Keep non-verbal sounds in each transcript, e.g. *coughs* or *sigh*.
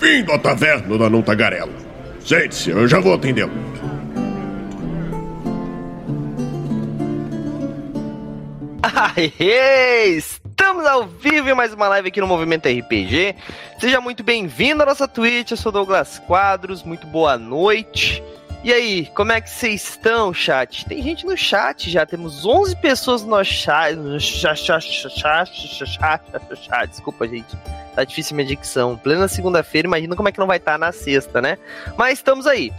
Bem-vindo à taverna da Não Tagarela. Sente-se, eu já vou atendê-lo. Estamos ao vivo em mais uma live aqui no Movimento RPG. Seja muito bem-vindo à nossa Twitch. Eu sou Douglas Quadros. Muito boa noite. E aí, como é que vocês estão, chat? Tem gente no chat já, temos 11 pessoas no chat, Desculpa, gente. Tá difícil minha dicção. Plena segunda-feira, imagina como é que não vai estar tá na sexta, né? Mas estamos aí.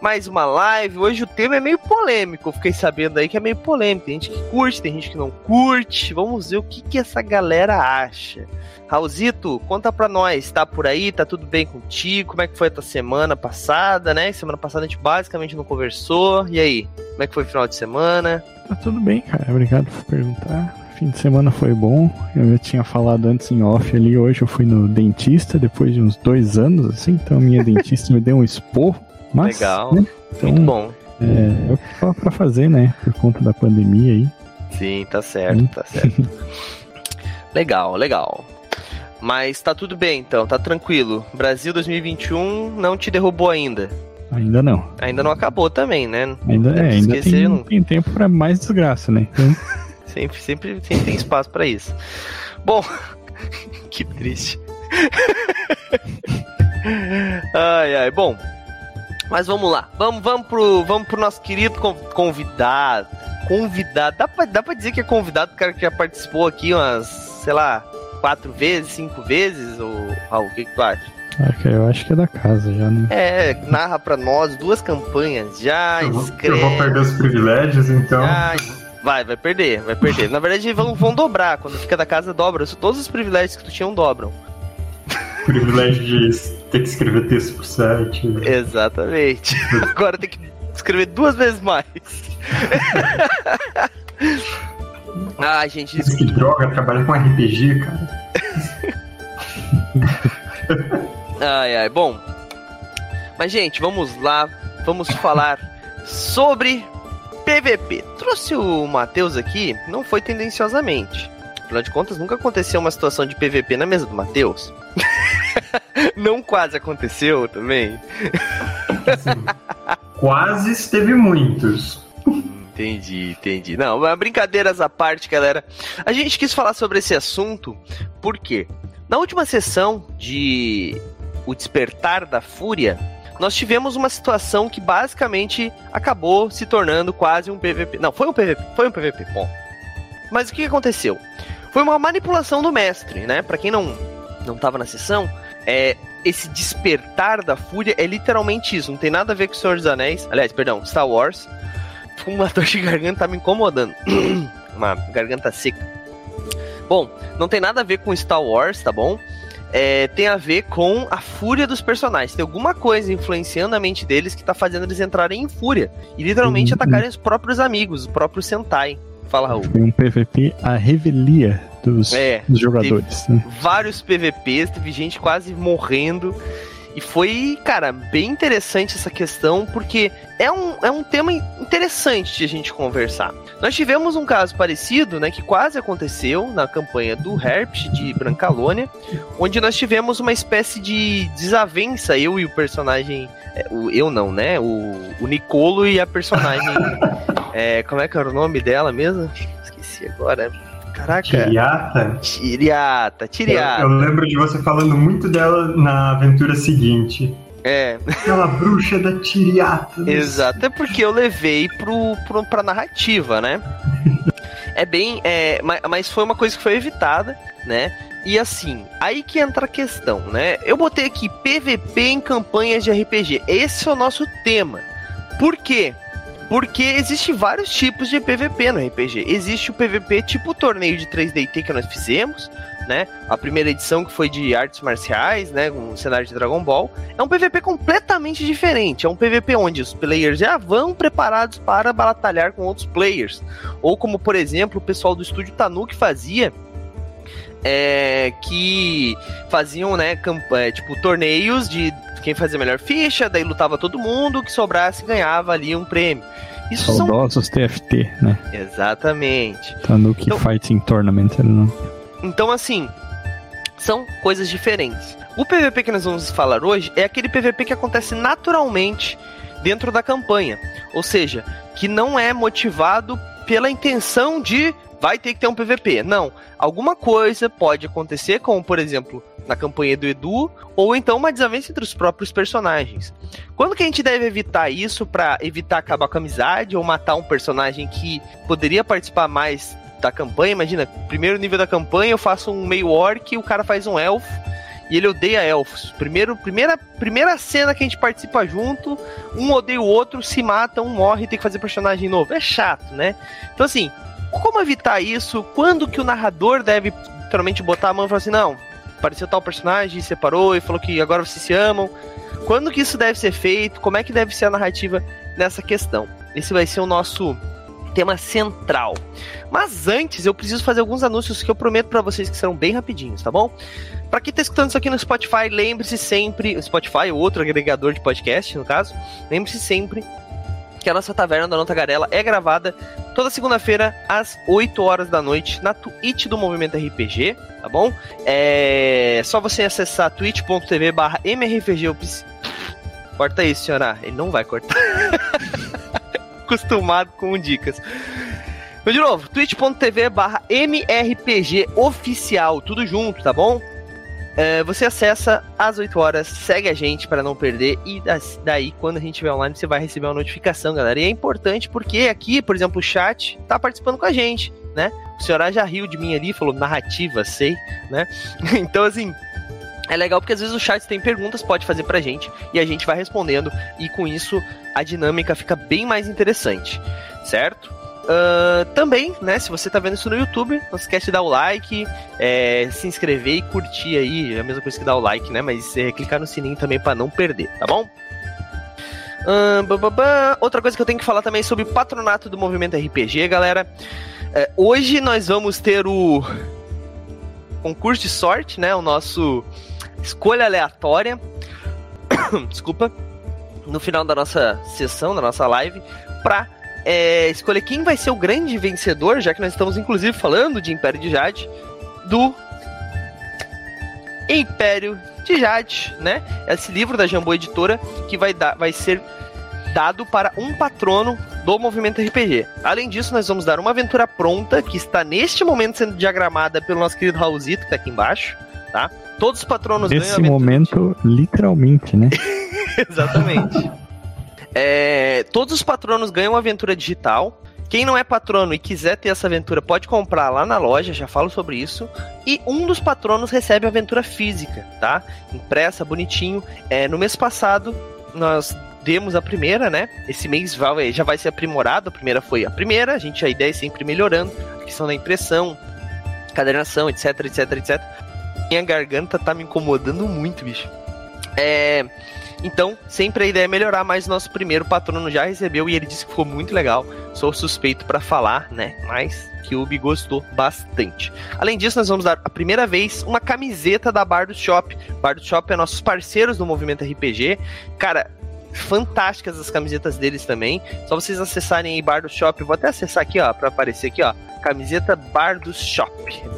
Mais uma live. Hoje o tema é meio polêmico. Eu fiquei sabendo aí que é meio polêmico. Tem gente que curte, tem gente que não curte. Vamos ver o que, que essa galera acha. Raulzito, conta pra nós, tá por aí? Tá tudo bem contigo? Como é que foi a tua semana passada, né? Semana passada a gente basicamente não conversou. E aí, como é que foi o final de semana? Tá tudo bem, cara. Obrigado por perguntar. Fim de semana foi bom. Eu já tinha falado antes em off ali. Hoje eu fui no dentista depois de uns dois anos, assim. Então minha dentista me deu um esporro. Mas, Legal. Né? Então, Muito bom. É, é o que fala pra fazer, né? Por conta da pandemia aí. Sim, tá certo, tá certo. *laughs* legal, legal. Mas tá tudo bem então, tá tranquilo. Brasil 2021 não te derrubou ainda. Ainda não. Ainda não acabou também, né? Ainda, é, ainda tem, não... tem tempo para mais desgraça, né? Então... *laughs* sempre, sempre, sempre tem espaço para isso. Bom, *laughs* que triste. *laughs* ai, ai, bom. Mas vamos lá. Vamos, vamos, pro, vamos pro nosso querido convidado. Convidado. Dá pra, dá pra dizer que é convidado, o cara que já participou aqui umas, sei lá, quatro vezes, cinco vezes? Ou, Raul, o que, que tu acha? eu acho que é da casa já, né? É, narra pra nós duas campanhas já, escreve. Eu vou perder os privilégios, então. Vai, vai perder, vai perder. Na verdade, vão, vão dobrar. Quando fica da casa, dobra. Todos os privilégios que tu tinha dobram. *laughs* Privilégio de ter que escrever texto pro site. Exatamente. *laughs* Agora tem que escrever duas vezes mais. *laughs* Ai, gente. Isso que droga, trabalha com RPG, cara. ai, ai. Bom. Mas, gente, vamos lá. Vamos falar sobre PVP. Trouxe o Matheus aqui, não foi tendenciosamente. Afinal de contas, nunca aconteceu uma situação de PVP na mesa do Matheus. *laughs* não quase aconteceu também. *laughs* Quase teve muitos. Entendi, entendi. Não, brincadeiras à parte, galera. A gente quis falar sobre esse assunto porque na última sessão de O Despertar da Fúria, nós tivemos uma situação que basicamente acabou se tornando quase um PVP. Não, foi um PVP, foi um PVP, bom. Mas o que aconteceu? Foi uma manipulação do mestre, né? Para quem não não tava na sessão, é esse despertar da fúria é literalmente isso, não tem nada a ver com o Senhor dos Anéis. Aliás, perdão, Star Wars *laughs* uma dor de garganta tá me incomodando. *coughs* uma garganta seca. Bom, não tem nada a ver com Star Wars, tá bom? É, tem a ver com a fúria dos personagens. Tem alguma coisa influenciando a mente deles que tá fazendo eles entrarem em fúria. E literalmente uhum. atacarem os próprios amigos, o próprio Sentai. Fala, Raul. Foi um PVP a revelia dos, é, dos jogadores. Né? Vários PVPs, teve gente quase morrendo. E foi, cara, bem interessante essa questão, porque é um, é um tema interessante de a gente conversar. Nós tivemos um caso parecido, né, que quase aconteceu na campanha do Herpes de Brancalônia, onde nós tivemos uma espécie de desavença, eu e o personagem. É, o, eu não, né? O, o Nicolo e a personagem. *laughs* é, como é que era o nome dela mesmo? Esqueci agora. Caraca. Tiriata? Tiriata, Tiriata. Eu, eu, lembro de você falando muito dela na aventura seguinte. É. Aquela bruxa da Tiriata. *laughs* Exato, é porque eu levei pro, pro, pra narrativa, né? é bem. É, mas foi uma coisa que foi evitada, né? E assim, aí que entra a questão, né? Eu botei aqui PVP em campanhas de RPG. Esse é o nosso tema. Por quê? Porque existe vários tipos de PVP no RPG. Existe o PVP tipo o torneio de 3DT que nós fizemos, né? A primeira edição que foi de artes marciais, né? Um cenário de Dragon Ball. É um PVP completamente diferente. É um PVP onde os players já vão preparados para batalhar com outros players. Ou como, por exemplo, o pessoal do estúdio Tanuki fazia. É, que faziam, né, é, tipo, torneios de quem fazia melhor ficha, daí lutava todo mundo, que sobrasse ganhava ali um prêmio. Isso Saudosos são... TFT, né? Exatamente. Tanuki então, Fighting Tournament não. Então, assim, são coisas diferentes. O PVP que nós vamos falar hoje é aquele PVP que acontece naturalmente dentro da campanha, ou seja, que não é motivado pela intenção de vai ter que ter um PVP. Não, alguma coisa pode acontecer, como por exemplo na campanha do Edu, ou então uma desavença entre os próprios personagens. Quando que a gente deve evitar isso para evitar acabar com a amizade ou matar um personagem que poderia participar mais da campanha? Imagina, primeiro nível da campanha eu faço um meio orc e o cara faz um elfo e ele odeia elfos. Primeiro, primeira, primeira cena que a gente participa junto, um odeia o outro, se mata, um morre e tem que fazer personagem novo. É chato, né? Então assim, como evitar isso? Quando que o narrador deve literalmente botar a mão e falar assim, não, apareceu tal personagem, separou e falou que agora vocês se amam. Quando que isso deve ser feito? Como é que deve ser a narrativa nessa questão? Esse vai ser o nosso tema central. Mas antes, eu preciso fazer alguns anúncios que eu prometo para vocês que serão bem rapidinhos, tá bom? Para quem tá escutando isso aqui no Spotify, lembre-se sempre, Spotify, outro agregador de podcast, no caso, lembre-se sempre que a nossa Taverna da Nota é gravada toda segunda-feira às 8 horas da noite na Twitch do Movimento RPG, tá bom? É só você acessar twitch.tv barra mrpg. Corta isso, senhora. Ele não vai cortar. *laughs* Acostumado com dicas. Mas de novo, twitch.tv barra mrpg oficial, tudo junto, tá bom? É, você acessa às 8 horas, segue a gente para não perder e daí quando a gente estiver online você vai receber uma notificação, galera. E é importante porque aqui, por exemplo, o chat tá participando com a gente, né? O senhor já riu de mim ali, falou narrativa, sei, né? *laughs* então assim, é legal porque às vezes o chat tem perguntas, pode fazer pra gente e a gente vai respondendo e com isso a dinâmica fica bem mais interessante, certo? Uh, também, né, se você tá vendo isso no YouTube, não esquece de dar o like, é, se inscrever e curtir aí, é a mesma coisa que dar o like, né, mas é, clicar no sininho também para não perder, tá bom? Uh, Outra coisa que eu tenho que falar também é sobre o patronato do movimento RPG, galera. É, hoje nós vamos ter o concurso de sorte, né, o nosso escolha aleatória. *coughs* Desculpa. No final da nossa sessão, da nossa live, para é, escolher quem vai ser o grande vencedor, já que nós estamos inclusive falando de Império de Jade, do Império de Jade, né? Esse livro da Jambô Editora que vai, dar, vai ser dado para um patrono do movimento RPG. Além disso, nós vamos dar uma aventura pronta que está neste momento sendo diagramada pelo nosso querido Raulzito, que está aqui embaixo, tá? Todos os patronos Nesse momento, literalmente, né? *laughs* Exatamente. É, todos os patronos ganham aventura digital. Quem não é patrono e quiser ter essa aventura pode comprar lá na loja, já falo sobre isso. E um dos patronos recebe a aventura física, tá? Impressa, bonitinho. É, no mês passado, nós demos a primeira, né? Esse mês vai, já vai ser aprimorado. A primeira foi a primeira, a gente a ideia é sempre melhorando. A questão da impressão, cadernação, etc, etc, etc. Minha garganta tá me incomodando muito, bicho. É. Então, sempre a ideia é melhorar, mas nosso primeiro patrono já recebeu e ele disse que ficou muito legal. Sou suspeito para falar, né? Mas que o Ubi gostou bastante. Além disso, nós vamos dar a primeira vez uma camiseta da Bar do Shop. Bar do Shop é nossos parceiros do movimento RPG. Cara, fantásticas as camisetas deles também. Só vocês acessarem aí Bar do Shop. Vou até acessar aqui, ó, para aparecer aqui, ó. Camiseta Bar do Shop.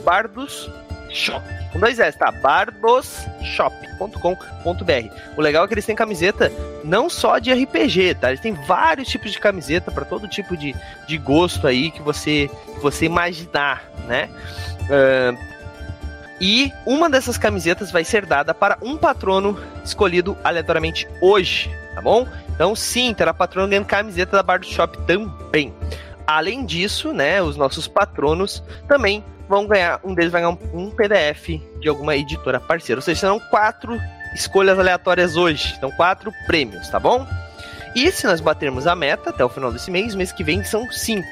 Bardos Shop. Com dois S, tá? bardosshop.com.br. O legal é que eles têm camiseta não só de RPG, tá? Eles têm vários tipos de camiseta para todo tipo de, de gosto aí que você, que você imaginar, né? Uh, e uma dessas camisetas vai ser dada para um patrono escolhido aleatoriamente hoje, tá bom? Então, sim, terá patrono ganhando camiseta da Bar do Shop também. Além disso, né, os nossos patronos também vão ganhar, um deles vai ganhar um, PDF de alguma editora parceira. Ou seja, serão quatro escolhas aleatórias hoje. Então, quatro prêmios, tá bom? E se nós batermos a meta até o final desse mês, mês que vem são cinco.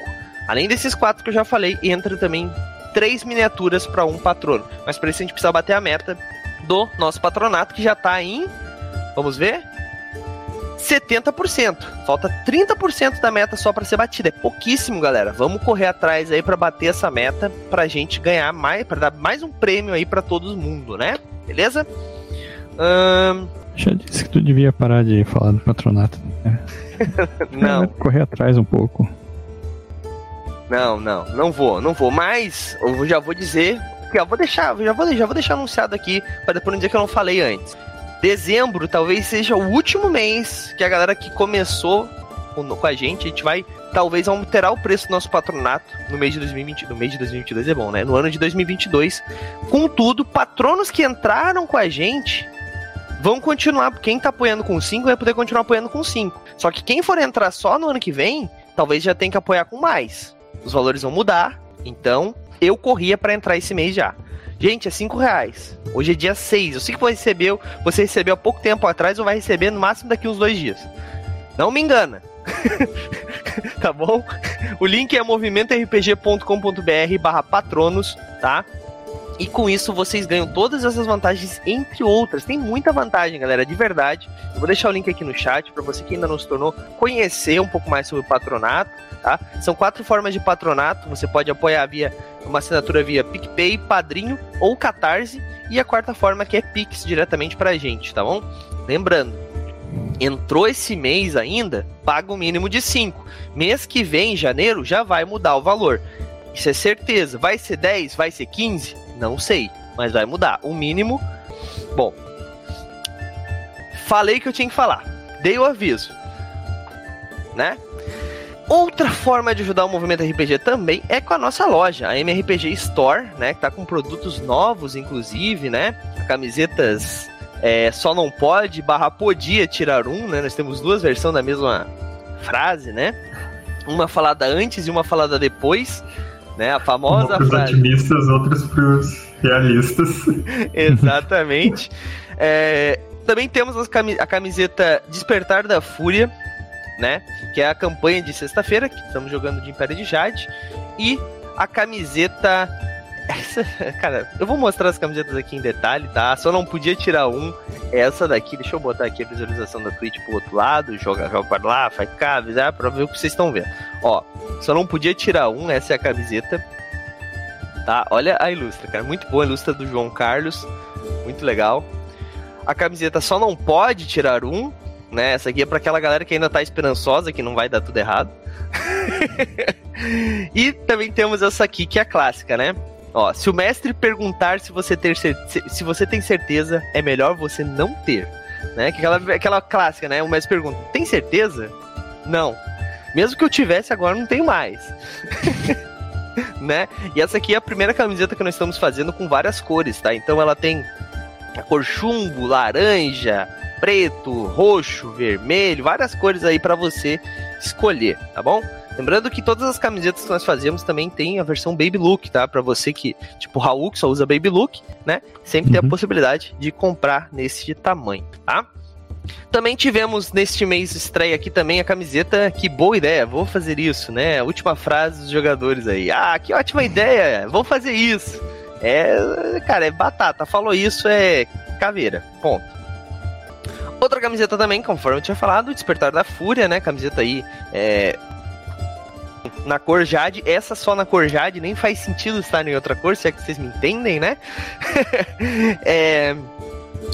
Além desses quatro que eu já falei, entra também três miniaturas para um patrono. Mas para isso a gente precisa bater a meta do nosso patronato, que já tá em. Vamos ver? 70%. Falta 30% da meta só para ser batida. É pouquíssimo, galera. Vamos correr atrás aí para bater essa meta pra gente ganhar mais, para dar mais um prêmio aí para todo mundo, né? Beleza? Um... Já disse que tu devia parar de falar do patronato. Né? *laughs* não. *laughs* correr atrás um pouco. Não, não, não vou, não vou. Mas eu já vou dizer Aqui, ó, vou deixar, já vou, já vou deixar anunciado aqui, para depois não dizer que eu não falei antes. Dezembro talvez seja o último mês que a galera que começou com, a gente, a gente vai talvez alterar o preço do nosso patronato no mês de 2020, no mês de 2022 é bom, né? No ano de 2022. Contudo, patronos que entraram com a gente vão continuar, quem tá apoiando com 5 vai poder continuar apoiando com 5. Só que quem for entrar só no ano que vem, talvez já tenha que apoiar com mais. Os valores vão mudar, então eu corria para entrar esse mês já. Gente, é 5 reais. Hoje é dia 6. Eu sei que você recebeu, você recebeu há pouco tempo atrás ou vai receber no máximo daqui uns dois dias. Não me engana. *laughs* tá bom? O link é movimentorpg.com.br barra patronos, tá? E com isso vocês ganham todas essas vantagens, entre outras. Tem muita vantagem, galera, de verdade. Eu vou deixar o link aqui no chat para você que ainda não se tornou conhecer um pouco mais sobre o patronato, tá? São quatro formas de patronato. Você pode apoiar via uma assinatura via PicPay, Padrinho ou Catarse. E a quarta forma que é Pix diretamente pra gente, tá bom? Lembrando, entrou esse mês ainda, paga o um mínimo de 5. Mês que vem, em janeiro, já vai mudar o valor. Isso é certeza. Vai ser 10? Vai ser 15? Não sei. Mas vai mudar. O mínimo. Bom. Falei que eu tinha que falar. Dei o aviso. Né? Outra forma de ajudar o movimento RPG também é com a nossa loja, a MRPG Store, né? Que tá com produtos novos, inclusive, né? Camisetas é, só não pode barra podia tirar um, né? Nós temos duas versões da mesma frase, né? Uma falada antes e uma falada depois, né? A famosa pros frase. otimistas, outras pros realistas. *laughs* Exatamente. É, também temos a camiseta Despertar da Fúria, né? Que é a campanha de sexta-feira, que estamos jogando de Império de Jade. E a camiseta essa, *laughs* cara, eu vou mostrar as camisetas aqui em detalhe, tá? Só não podia tirar um. Essa daqui, deixa eu botar aqui a visualização da Twitch pro outro lado, joga, joga para lá, faz cá, avisar pra ver o que vocês estão vendo. Ó, só não podia tirar um, essa é a camiseta. Tá? Olha a ilustra, cara. Muito boa a ilustra do João Carlos. Muito legal. A camiseta só não pode tirar um, né? Essa aqui é para aquela galera que ainda tá esperançosa, que não vai dar tudo errado. *laughs* e também temos essa aqui, que é a clássica, né? Ó, se o mestre perguntar se você, ter se você tem certeza, é melhor você não ter. Né? Aquela, aquela clássica, né? O mestre pergunta: tem certeza? Não. Mesmo que eu tivesse, agora não tenho mais. *laughs* né? E essa aqui é a primeira camiseta que nós estamos fazendo com várias cores, tá? Então ela tem a cor chumbo, laranja, preto, roxo, vermelho, várias cores aí para você escolher, tá bom? Lembrando que todas as camisetas que nós fazemos também tem a versão Baby Look, tá? Para você que, tipo, Raul, que só usa Baby Look, né? Sempre uhum. tem a uhum. possibilidade de comprar nesse tamanho, tá? Também tivemos neste mês estreia aqui também a camiseta. Que boa ideia, vou fazer isso, né? A última frase dos jogadores aí. Ah, que ótima ideia, vou fazer isso. É, cara, é batata. Falou isso, é caveira. Ponto. Outra camiseta também, conforme eu tinha falado, Despertar da Fúria, né? Camiseta aí é, na cor Jade. Essa só na cor Jade nem faz sentido estar em outra cor, se é que vocês me entendem, né? *laughs* é,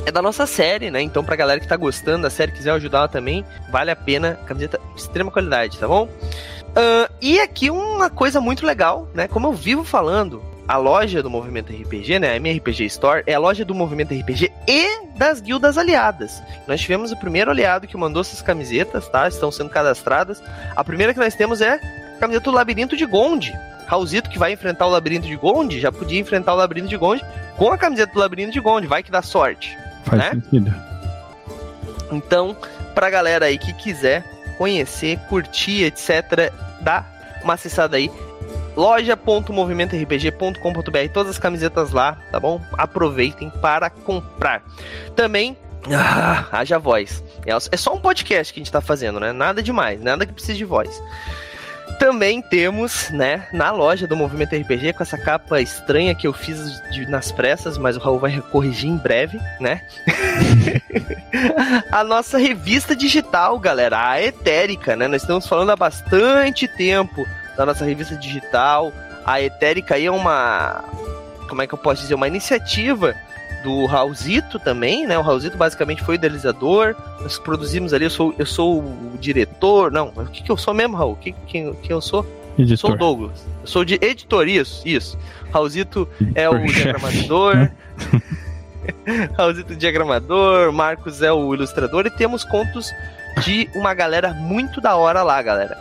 é da nossa série, né? Então, pra galera que tá gostando da série, quiser ajudar ela também, vale a pena. Camiseta extrema qualidade, tá bom? Uh, e aqui uma coisa muito legal, né? Como eu vivo falando, a loja do Movimento RPG, né, a MRPG Store, é a loja do Movimento RPG e das guildas aliadas. Nós tivemos o primeiro aliado que mandou essas camisetas, tá? Estão sendo cadastradas. A primeira que nós temos é camiseta do Labirinto de Gonde. Raulzito que vai enfrentar o Labirinto de Gonde, já podia enfrentar o Labirinto de Gonde com a camiseta do Labirinto de Gonde, vai que dá sorte. Faz né? sentido. Então, pra galera aí que quiser conhecer, curtir, etc., dá uma acessada aí loja.movimentorpg.com.br, todas as camisetas lá, tá bom? Aproveitem para comprar. Também ah, haja voz. É, é só um podcast que a gente tá fazendo, né? Nada demais, nada que precise de voz. Também temos, né, na loja do Movimento RPG, com essa capa estranha que eu fiz de, nas pressas, mas o Raul vai corrigir em breve, né? *laughs* a nossa revista digital, galera, a Etérica, né? Nós estamos falando há bastante tempo da nossa revista digital. A Etérica aí é uma. Como é que eu posso dizer? Uma iniciativa do Raulzito também, né? O Raulzito basicamente foi o idealizador. Nós produzimos ali, eu sou, eu sou o diretor. Não, o que, que eu sou mesmo, Raul? Que, quem, quem eu sou? Editor. Sou o Douglas. Eu sou de editor, isso, isso. Raulzito é o diagramador. *laughs* *laughs* Raulzito diagramador, Marcos é o ilustrador e temos contos de uma galera muito da hora lá, galera.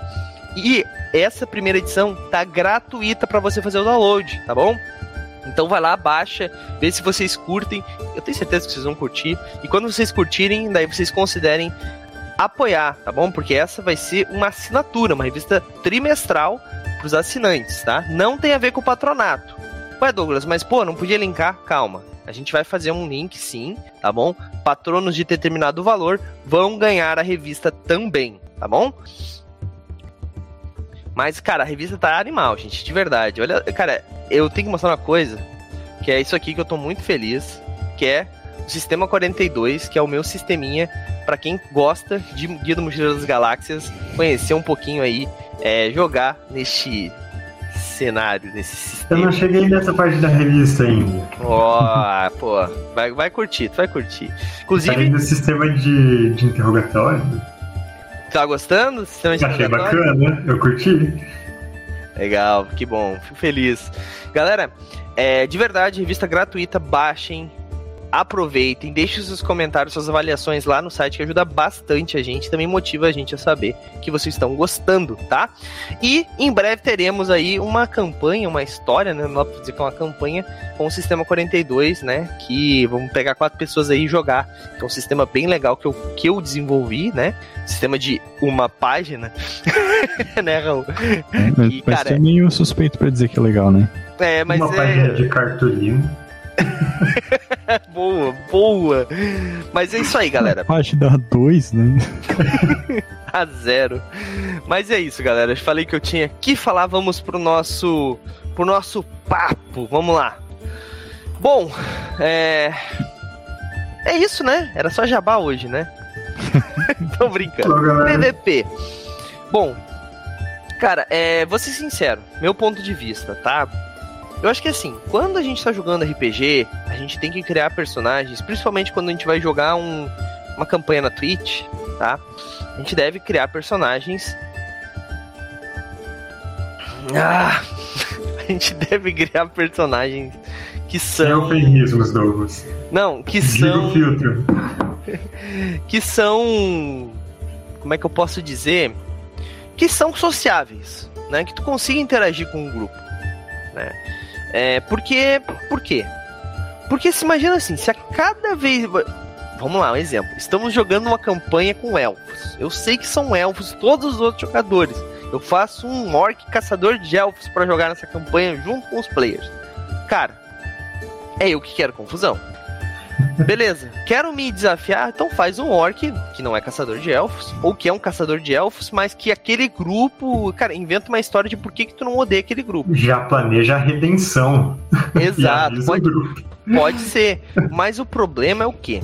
E essa primeira edição tá gratuita para você fazer o download, tá bom? Então vai lá, baixa, vê se vocês curtem. Eu tenho certeza que vocês vão curtir. E quando vocês curtirem, daí vocês considerem apoiar, tá bom? Porque essa vai ser uma assinatura, uma revista trimestral para os assinantes, tá? Não tem a ver com o patronato. Ué, Douglas, mas pô, não podia linkar? Calma. A gente vai fazer um link sim, tá bom? Patronos de determinado valor vão ganhar a revista também, tá bom? Mas, cara, a revista tá animal, gente, de verdade. Olha, cara, eu tenho que mostrar uma coisa, que é isso aqui que eu tô muito feliz, que é o Sistema 42, que é o meu sisteminha para quem gosta de Guia do Mochileiro das Galáxias, conhecer um pouquinho aí, é, jogar neste cenário, nesse sistema. Eu não cheguei nessa parte da revista ainda. Ó, oh, *laughs* pô, vai, vai curtir, tu vai curtir. Inclusive. Tá sistema de, de interrogatório. Tá gostando? Achei bacana, eu curti. Legal, que bom, fico feliz. Galera, é, de verdade, revista gratuita, baixem, aproveitem, deixem seus comentários, suas avaliações lá no site, que ajuda bastante a gente, também motiva a gente a saber que vocês estão gostando, tá? E em breve teremos aí uma campanha, uma história, né? Não dá pra dizer que é uma campanha com o Sistema 42, né? Que vamos pegar quatro pessoas aí e jogar. Que é um sistema bem legal que eu, que eu desenvolvi, né? Sistema de uma página. *laughs* né, Raul? É, e, cara, meio suspeito pra dizer que é legal, né? É, mas uma é... página de cartolina. *laughs* boa, boa. Mas é isso aí, galera. Página 2, né? *laughs* a zero. Mas é isso, galera. Eu falei que eu tinha que falar. Vamos pro nosso, pro nosso papo. Vamos lá. Bom, é. É isso, né? Era só jabá hoje, né? *laughs* Tô brincando. PVP. Bom, cara, é, vou ser sincero, meu ponto de vista, tá? Eu acho que assim, quando a gente tá jogando RPG, a gente tem que criar personagens, principalmente quando a gente vai jogar um, uma campanha na Twitch, tá? A gente deve criar personagens. Ah! *laughs* A gente deve criar personagens que são. Eufemismos, Douglas. Não, que Diga são. o filtro. *laughs* que são. Como é que eu posso dizer? Que são sociáveis, né? Que tu consiga interagir com o grupo, né? É, porque. Por quê? Porque se imagina assim, se a cada vez. Vamos lá, um exemplo. Estamos jogando uma campanha com elfos. Eu sei que são elfos todos os outros jogadores. Eu faço um orc caçador de elfos para jogar nessa campanha junto com os players. Cara, é eu que quero confusão. Beleza, quero me desafiar, então faz um orc que não é caçador de elfos, ou que é um caçador de elfos, mas que aquele grupo, cara, inventa uma história de por que, que tu não odeia aquele grupo. Já planeja a redenção. Exato, *laughs* pode, pode ser. Mas o problema é o quê?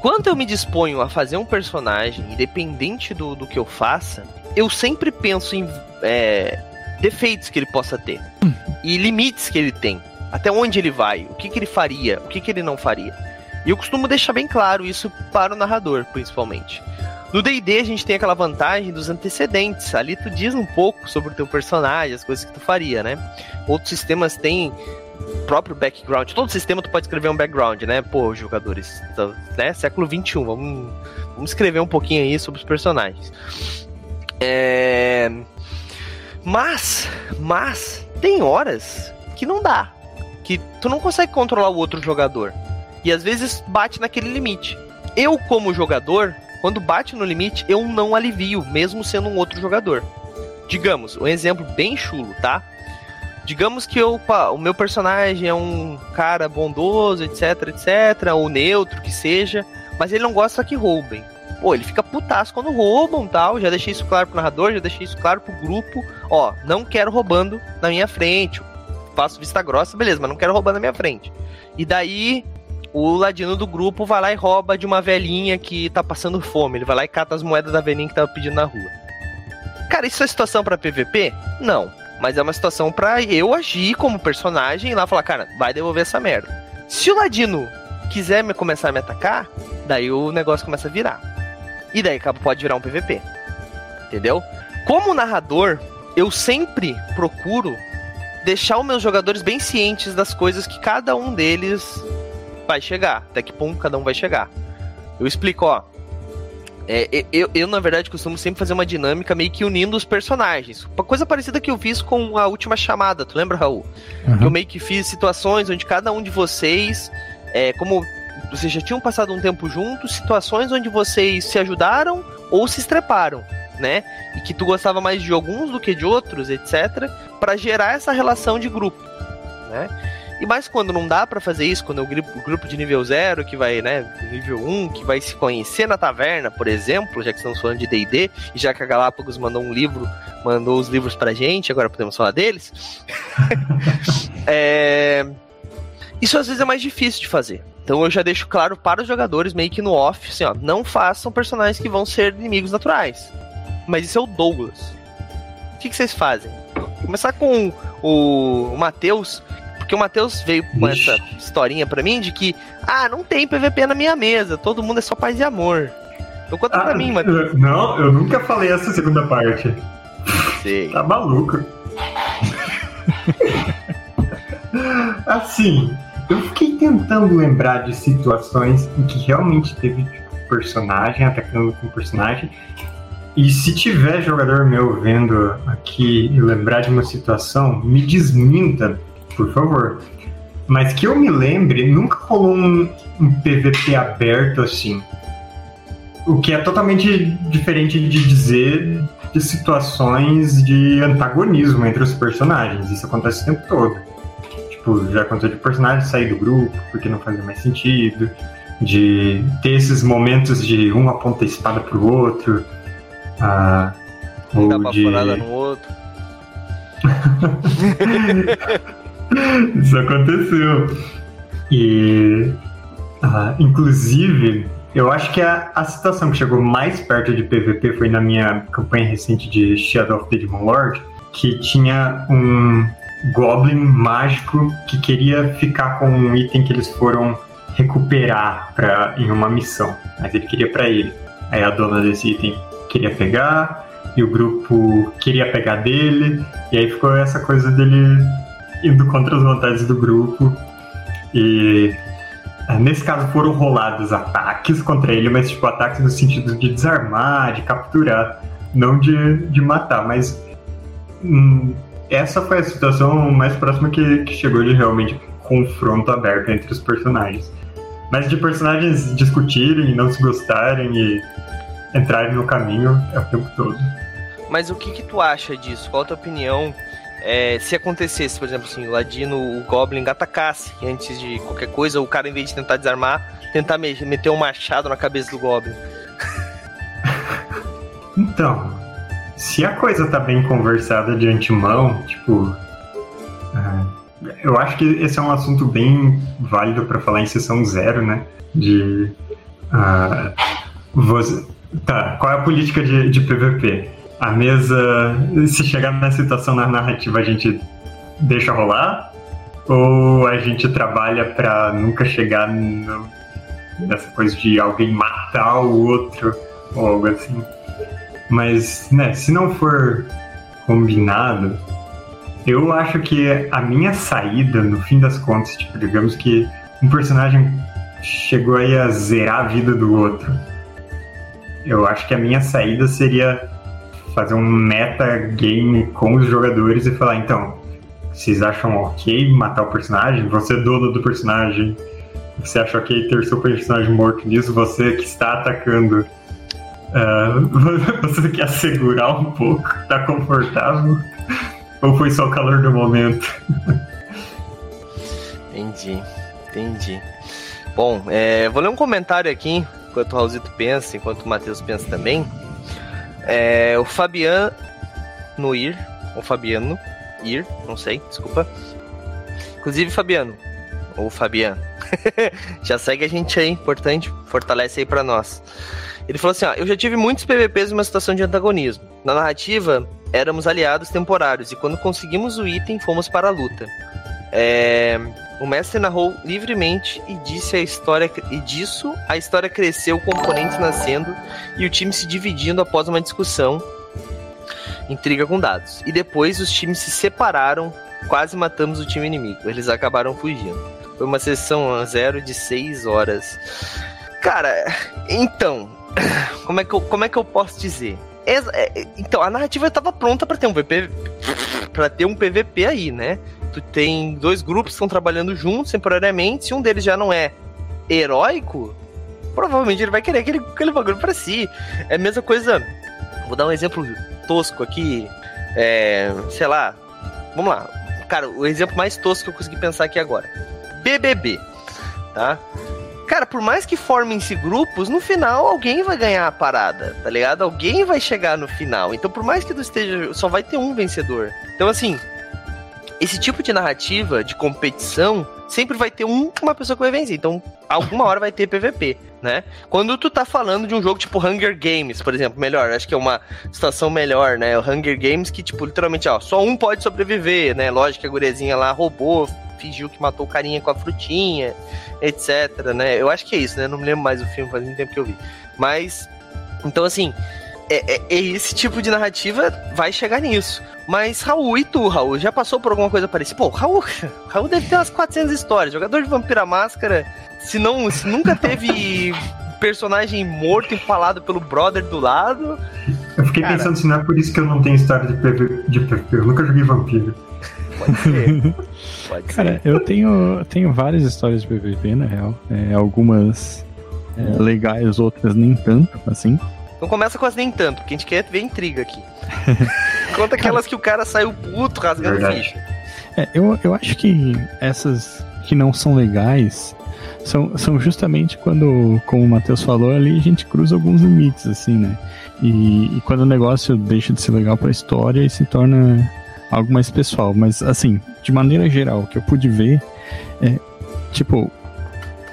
Quando eu me disponho a fazer um personagem, independente do, do que eu faça, eu sempre penso em é, defeitos que ele possa ter e limites que ele tem. Até onde ele vai, o que, que ele faria, o que, que ele não faria. E eu costumo deixar bem claro isso para o narrador, principalmente. No D&D a gente tem aquela vantagem dos antecedentes. Ali tu diz um pouco sobre o teu personagem, as coisas que tu faria, né? Outros sistemas têm próprio background. Todo sistema tu pode escrever um background, né? Pô, jogadores, então, né? Século 21, vamos, vamos escrever um pouquinho aí sobre os personagens. É... Mas, mas tem horas que não dá, que tu não consegue controlar o outro jogador. E às vezes bate naquele limite. Eu, como jogador, quando bate no limite, eu não alivio, mesmo sendo um outro jogador. Digamos, um exemplo bem chulo, tá? Digamos que eu, o meu personagem é um cara bondoso, etc, etc, ou neutro, que seja, mas ele não gosta que roubem. Pô, ele fica putaço quando roubam tal. Já deixei isso claro pro narrador, já deixei isso claro pro grupo. Ó, não quero roubando na minha frente. Faço vista grossa, beleza, mas não quero roubar na minha frente. E daí o ladino do grupo vai lá e rouba de uma velhinha que tá passando fome. Ele vai lá e cata as moedas da velhinha que tava pedindo na rua. Cara, isso é situação para PVP? Não. Mas é uma situação para eu agir como personagem e lá falar, cara, vai devolver essa merda. Se o ladino quiser me começar a me atacar, daí o negócio começa a virar. E daí pode virar um PVP. Entendeu? Como narrador, eu sempre procuro deixar os meus jogadores bem cientes das coisas que cada um deles vai chegar, até que ponto cada um vai chegar. Eu explico, ó. É, eu, eu, na verdade, costumo sempre fazer uma dinâmica meio que unindo os personagens. Uma coisa parecida que eu fiz com a última chamada, tu lembra, Raul? Uhum. Que eu meio que fiz situações onde cada um de vocês, é, como vocês já tinham passado um tempo juntos, situações onde vocês se ajudaram ou se estreparam, né? E que tu gostava mais de alguns do que de outros, etc, para gerar essa relação de grupo, né? E mais quando não dá para fazer isso, quando é o grupo, de nível 0 que vai, né, nível 1, um, que vai se conhecer na taverna, por exemplo, já que estamos falando de D&D, e já que a Galápagos mandou um livro, mandou os livros pra gente, agora podemos falar deles. *laughs* é... Isso às vezes é mais difícil de fazer. Então eu já deixo claro para os jogadores, meio que no off, assim, ó, não façam personagens que vão ser inimigos naturais. Mas isso é o Douglas. O que, que vocês fazem? Começar com o, o Matheus, porque o Matheus veio com Ixi. essa historinha pra mim de que, ah, não tem PVP na minha mesa, todo mundo é só paz e amor. Então conta ah, pra mim, Matheus. Não, eu nunca falei essa segunda parte. Sei. tá maluco. assim, eu fiquei tentando lembrar de situações em que realmente teve tipo, personagem atacando com personagem. E se tiver jogador meu vendo aqui e lembrar de uma situação, me desminta, por favor. Mas que eu me lembre, nunca rolou um, um PVP aberto assim. O que é totalmente diferente de dizer de situações de antagonismo entre os personagens. Isso acontece o tempo todo. Tipo, já aconteceu de personagem sair do grupo porque não fazia mais sentido. De ter esses momentos de um aponta a espada pro outro. Ah, ou Dá de... no outro. *laughs* *laughs* Isso aconteceu. E, uh, inclusive, eu acho que a, a situação que chegou mais perto de PVP foi na minha campanha recente de Shadow of the Demon Lord, que tinha um Goblin mágico que queria ficar com um item que eles foram recuperar pra, em uma missão, mas ele queria para ele. Aí a dona desse item queria pegar, e o grupo queria pegar dele, e aí ficou essa coisa dele indo contra as vontades do grupo. E é, nesse caso foram rolados ataques contra ele, mas tipo ataques no sentido de desarmar, de capturar, não de, de matar. Mas hum, essa foi a situação mais próxima que, que chegou de realmente confronto aberto entre os personagens. Mas de personagens discutirem, não se gostarem e entrarem no caminho é o tempo todo. Mas o que, que tu acha disso? Qual a tua opinião é, se acontecesse, por exemplo, assim, o Ladino, o Goblin atacasse antes de qualquer coisa, o cara, em vez de tentar desarmar, tentar meter um machado na cabeça do Goblin. *laughs* então, se a coisa tá bem conversada de antemão, tipo. Uh, eu acho que esse é um assunto bem válido para falar em sessão zero, né? De. Uh, você, tá, qual é a política de, de PVP? A mesa, se chegar na situação na narrativa, a gente deixa rolar? Ou a gente trabalha para nunca chegar no, nessa coisa de alguém matar o outro ou algo assim? Mas, né, se não for combinado, eu acho que a minha saída, no fim das contas, tipo, digamos que um personagem chegou aí a zerar a vida do outro. Eu acho que a minha saída seria fazer um metagame com os jogadores e falar, então, vocês acham ok matar o personagem? Você é dono do personagem. Você acha ok ter seu personagem morto nisso? Você que está atacando. Uh, *laughs* você quer segurar um pouco? Tá confortável? Ou foi só o calor do momento? *laughs* entendi, entendi. Bom, é, vou ler um comentário aqui, enquanto o Raulzito pensa, enquanto o Matheus pensa também. É, o Fabiano Ir, ou Fabiano Ir, não sei, desculpa. Inclusive, Fabiano, ou Fabiano, *laughs* já segue a gente aí, importante, fortalece aí para nós. Ele falou assim: ó, eu já tive muitos PVPs em uma situação de antagonismo. Na narrativa, éramos aliados temporários e quando conseguimos o item, fomos para a luta. É, o mestre narrou livremente e disse a história e disso a história cresceu, componentes nascendo e o time se dividindo após uma discussão. intriga com dados. E depois os times se separaram, quase matamos o time inimigo. Eles acabaram fugindo. Foi uma sessão zero de seis horas. Cara, então, *coughs* como é que eu, como é que eu posso dizer? É, então, a narrativa estava pronta para ter um para ter um PVP aí, né? Tu tem dois grupos que estão trabalhando juntos temporariamente, se um deles já não é heróico, provavelmente ele vai querer aquele, aquele bagulho para si. É a mesma coisa. Vou dar um exemplo tosco aqui. É, sei lá. Vamos lá. Cara, o exemplo mais tosco que eu consegui pensar aqui agora. BBB. Tá? Cara, por mais que formem-se grupos, no final alguém vai ganhar a parada, tá ligado? Alguém vai chegar no final. Então, por mais que tu esteja. Só vai ter um vencedor. Então, assim. Esse tipo de narrativa, de competição, sempre vai ter um, uma pessoa que vai vencer. Então, alguma hora vai ter PVP, né? Quando tu tá falando de um jogo tipo Hunger Games, por exemplo, melhor, acho que é uma situação melhor, né? O Hunger Games que, tipo, literalmente, ó, só um pode sobreviver, né? Lógico que a gurezinha lá roubou, fingiu que matou o carinha com a frutinha, etc, né? Eu acho que é isso, né? Não me lembro mais do filme, faz muito tempo que eu vi. Mas, então assim, é, é, é esse tipo de narrativa vai chegar nisso. Mas Raul, e tu, Raul? Já passou por alguma coisa parecida? Pô, Raul, *laughs* Raul deve ter umas 400 histórias. Jogador de Vampira Máscara, se não, se nunca teve *laughs* personagem morto empalado pelo brother do lado. Eu fiquei cara... pensando se não é por isso que eu não tenho história de PVP. De PVP. Eu nunca joguei vampiro. Pode ser. *laughs* Pode Cara, ser. eu tenho, tenho várias histórias de PVP, na real. É, algumas é, legais, outras nem tanto, assim. Então começa com as nem tanto, porque a gente quer ver intriga aqui. *laughs* Conta aquelas que o cara saiu puto rasgando Verdade. ficha. É, eu, eu acho que essas que não são legais são, são justamente quando, como o Matheus falou ali, a gente cruza alguns limites, assim, né? E, e quando o negócio deixa de ser legal pra história e se torna algo mais pessoal. Mas, assim, de maneira geral, o que eu pude ver é, tipo,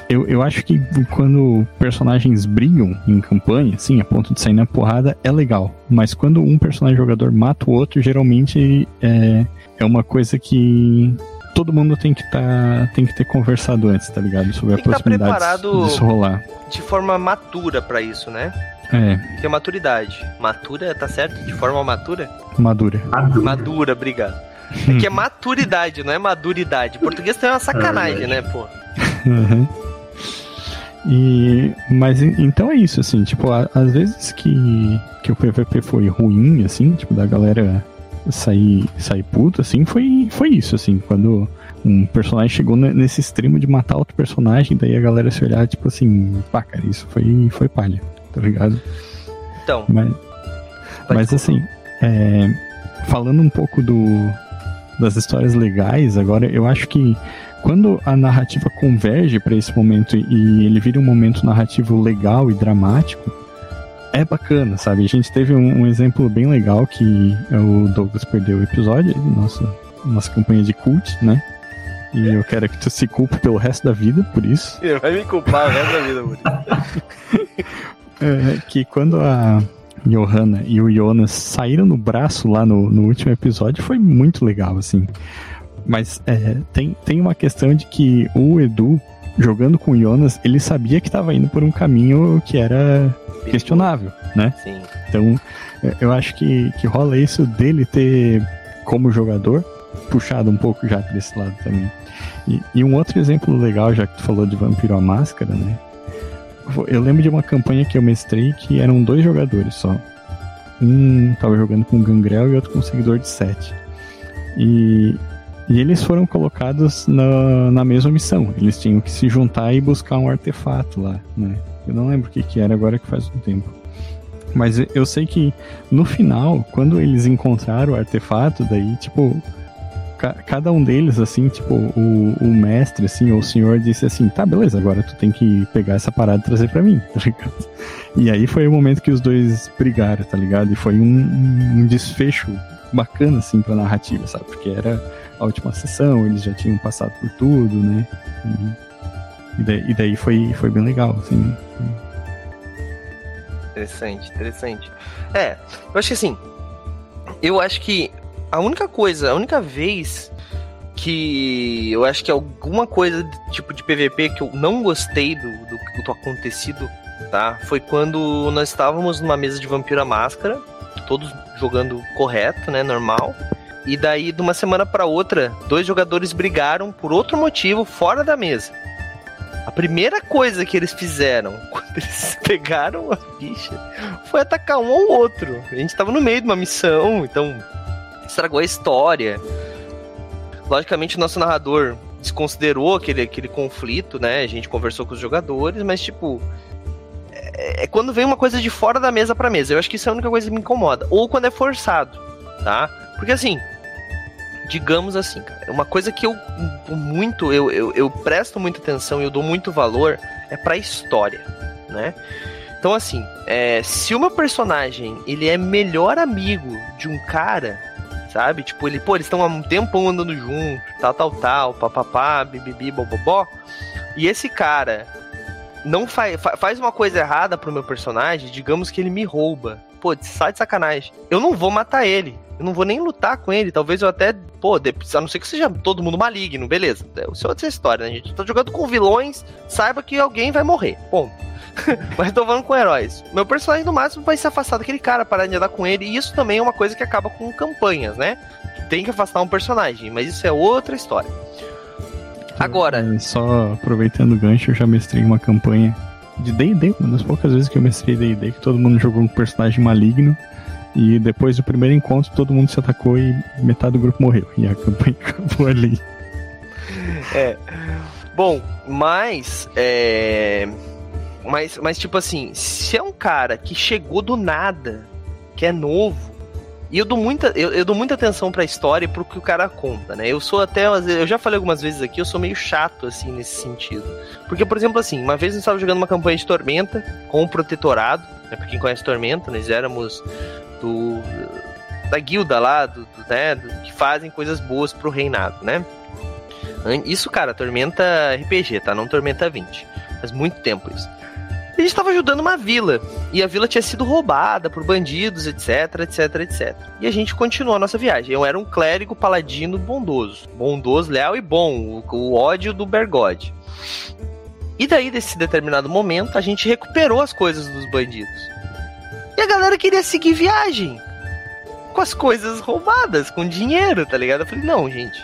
eu, eu acho que quando personagens brigam em campanha, assim, a ponto de sair na porrada, é legal. Mas quando um personagem jogador mata o outro, geralmente é, é uma coisa que todo mundo tem que tá, tem que ter conversado antes, tá ligado? Sobre tem a tá possibilidade tá disso rolar. De forma matura para isso, né? É. Ter maturidade. Matura, tá certo? De forma matura? Madura. Madura, Madura obrigado. *laughs* É que é maturidade, não é maduridade. português tem uma sacanagem, é né, pô? Uhum. E, mas então é isso, assim, tipo, às vezes que, que o PVP foi ruim, assim, tipo, da galera sair, sair puta, assim, foi, foi isso, assim, quando um personagem chegou nesse extremo de matar outro personagem, daí a galera se olhar, tipo assim, pá, cara, isso foi, foi palha tá ligado? Então. Mas, mas assim, é, falando um pouco do, das histórias legais, agora eu acho que quando a narrativa converge para esse momento e ele vira um momento narrativo legal e dramático, é bacana, sabe? A gente teve um, um exemplo bem legal que o Douglas perdeu o episódio, nossa, nossa campanha de cult, né? E eu quero que tu se culpe pelo resto da vida por isso. *laughs* Ele vai me culpar o resto da vida por isso. *laughs* É, que quando a Johanna e o Jonas saíram no braço lá no, no último episódio foi muito legal, assim. Mas é, tem, tem uma questão de que o Edu, jogando com o Jonas, ele sabia que estava indo por um caminho que era questionável, né? Sim. Então, é, eu acho que, que rola isso dele ter, como jogador, puxado um pouco já para esse lado também. E, e, um outro exemplo legal, já que tu falou de Vampiro à Máscara, né? Eu lembro de uma campanha que eu mestrei que eram dois jogadores só. Um tava jogando com Gangrel e outro com seguidor de 7. E, e eles foram colocados na, na mesma missão. Eles tinham que se juntar e buscar um artefato lá, né? Eu não lembro o que, que era agora que faz um tempo. Mas eu sei que no final, quando eles encontraram o artefato, daí, tipo, cada um deles, assim, tipo, o, o mestre, assim, ou o senhor disse assim, tá, beleza, agora tu tem que pegar essa parada e trazer para mim, *laughs* tá ligado? E aí foi o momento que os dois brigaram, tá ligado? E foi um, um desfecho bacana, assim, pra narrativa, sabe? Porque era a última sessão, eles já tinham passado por tudo, né? E, e, daí, e daí, foi, foi bem legal, assim. Interessante, interessante. É, eu acho que assim, eu acho que a única coisa, a única vez que eu acho que alguma coisa tipo de PVP que eu não gostei do, do, do acontecido, tá? Foi quando nós estávamos numa mesa de Vampira Máscara, todos jogando correto, né, normal. E daí, de uma semana para outra, dois jogadores brigaram por outro motivo fora da mesa. A primeira coisa que eles fizeram *laughs* quando eles pegaram a ficha foi atacar um ao outro. A gente tava no meio de uma missão, então estragou a história. Logicamente, o nosso narrador desconsiderou aquele, aquele conflito, né? A gente conversou com os jogadores, mas tipo. É, é quando vem uma coisa de fora da mesa pra mesa. Eu acho que isso é a única coisa que me incomoda. Ou quando é forçado, tá? Porque assim, digamos assim, cara, uma coisa que eu muito, eu, eu, eu presto muita atenção e eu dou muito valor é pra história, né? Então, assim, é, se meu personagem ele é melhor amigo de um cara, sabe? Tipo, ele, pô, eles estão há um tempão andando junto, tal, tal, tal, papapá, bibibi, bobobó. E esse cara não faz, faz uma coisa errada pro meu personagem, digamos que ele me rouba. Pô, sai de sacanagem. Eu não vou matar ele. Não vou nem lutar com ele. Talvez eu até. Pô, a não ser que seja todo mundo maligno, beleza. Isso é outra história, né? Gente tá jogando com vilões, saiba que alguém vai morrer. Ponto. *laughs* Mas tô falando com heróis. Meu personagem, no máximo, vai se afastar daquele cara, parar de andar com ele. E isso também é uma coisa que acaba com campanhas, né? Tem que afastar um personagem, mas isso é outra história. Agora. É, só aproveitando o gancho, eu já mestrei uma campanha de DD, uma das poucas vezes que eu mestrei DD, que todo mundo jogou um personagem maligno. E depois do primeiro encontro, todo mundo se atacou e metade do grupo morreu. E a campanha *laughs* acabou ali. É. Bom, mas. É... Mas, mas, tipo assim, se é um cara que chegou do nada, que é novo, e eu dou muita, eu, eu dou muita atenção pra história e pro que o cara conta, né? Eu sou até, eu já falei algumas vezes aqui, eu sou meio chato, assim, nesse sentido. Porque, por exemplo, assim, uma vez eu estava jogando uma campanha de Tormenta com o Protetorado, né? Pra quem conhece Tormenta, nós éramos do da guilda lá, do, do né, do, que fazem coisas boas pro reinado, né? Isso, cara, Tormenta RPG, tá? Não Tormenta 20. Faz muito tempo isso. A gente estava ajudando uma vila. E a vila tinha sido roubada por bandidos, etc, etc, etc. E a gente continuou a nossa viagem. Eu era um clérigo paladino bondoso. Bondoso, leal e bom. O, o ódio do Bergode. E daí, desse determinado momento, a gente recuperou as coisas dos bandidos. E a galera queria seguir viagem. Com as coisas roubadas, com dinheiro, tá ligado? Eu falei, não, gente.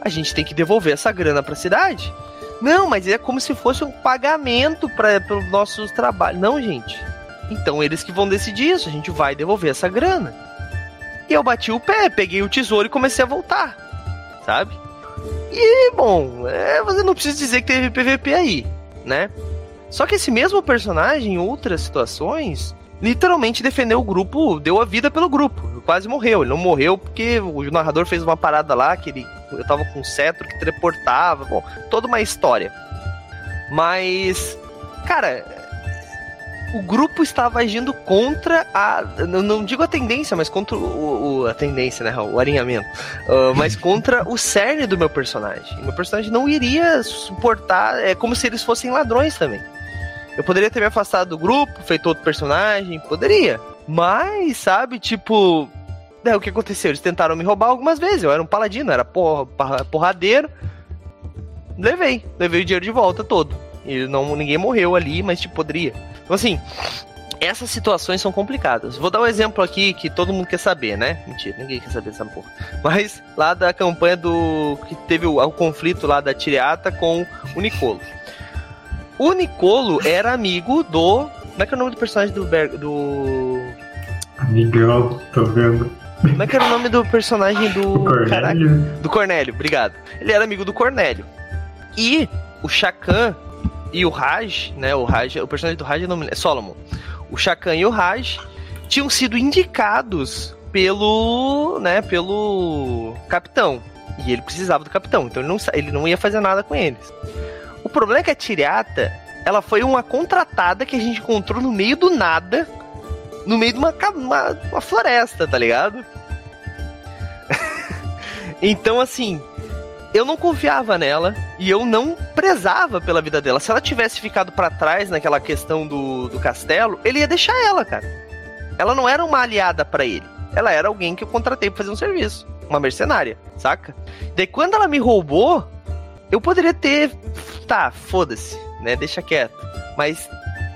A gente tem que devolver essa grana pra cidade. Não, mas é como se fosse um pagamento para os nossos trabalhos. Não, gente. Então eles que vão decidir isso. A gente vai devolver essa grana. E eu bati o pé, peguei o tesouro e comecei a voltar. Sabe? E, bom, é, você não precisa dizer que teve PVP aí, né? Só que esse mesmo personagem, em outras situações, literalmente defendeu o grupo, deu a vida pelo grupo. Quase morreu. Ele não morreu porque o narrador fez uma parada lá que ele eu tava com um cetro que teleportava, bom, toda uma história. Mas, cara, o grupo estava agindo contra a. Não digo a tendência, mas contra o, o a tendência, né? O alinhamento. Uh, mas *laughs* contra o cerne do meu personagem. Meu personagem não iria suportar. É como se eles fossem ladrões também. Eu poderia ter me afastado do grupo, feito outro personagem, poderia. Mas, sabe, tipo. Daí o que aconteceu? Eles tentaram me roubar algumas vezes. Eu era um paladino, era porra, porradeiro. Levei, levei o dinheiro de volta todo. E não, ninguém morreu ali, mas tipo, poderia. Então, assim, essas situações são complicadas. Vou dar um exemplo aqui que todo mundo quer saber, né? Mentira, ninguém quer saber dessa porra. Mas lá da campanha do. que teve o, o conflito lá da Tiriata com o Nicolo. O Nicolo era amigo do. Como é que é o nome do personagem do. Ber... do... Amigão, tô vendo. Como é que era o nome do personagem do. O Cornélio. Caraca, do Cornélio, obrigado. Ele era amigo do Cornélio. E o Shakan e o Raj, né? O Raj, o personagem do Raj é, é Solomon. O Shakan e o Raj tinham sido indicados pelo, né, pelo capitão. E ele precisava do capitão, então ele não, ele não ia fazer nada com eles. O problema é que a Tiriata, ela foi uma contratada que a gente encontrou no meio do nada, no meio de uma, uma, uma floresta, tá ligado? *laughs* então, assim, eu não confiava nela e eu não prezava pela vida dela. Se ela tivesse ficado para trás naquela questão do, do castelo, ele ia deixar ela, cara. Ela não era uma aliada para ele. Ela era alguém que eu contratei pra fazer um serviço. Uma mercenária, saca? Daí quando ela me roubou, eu poderia ter. Tá, foda-se, né? Deixa quieto. Mas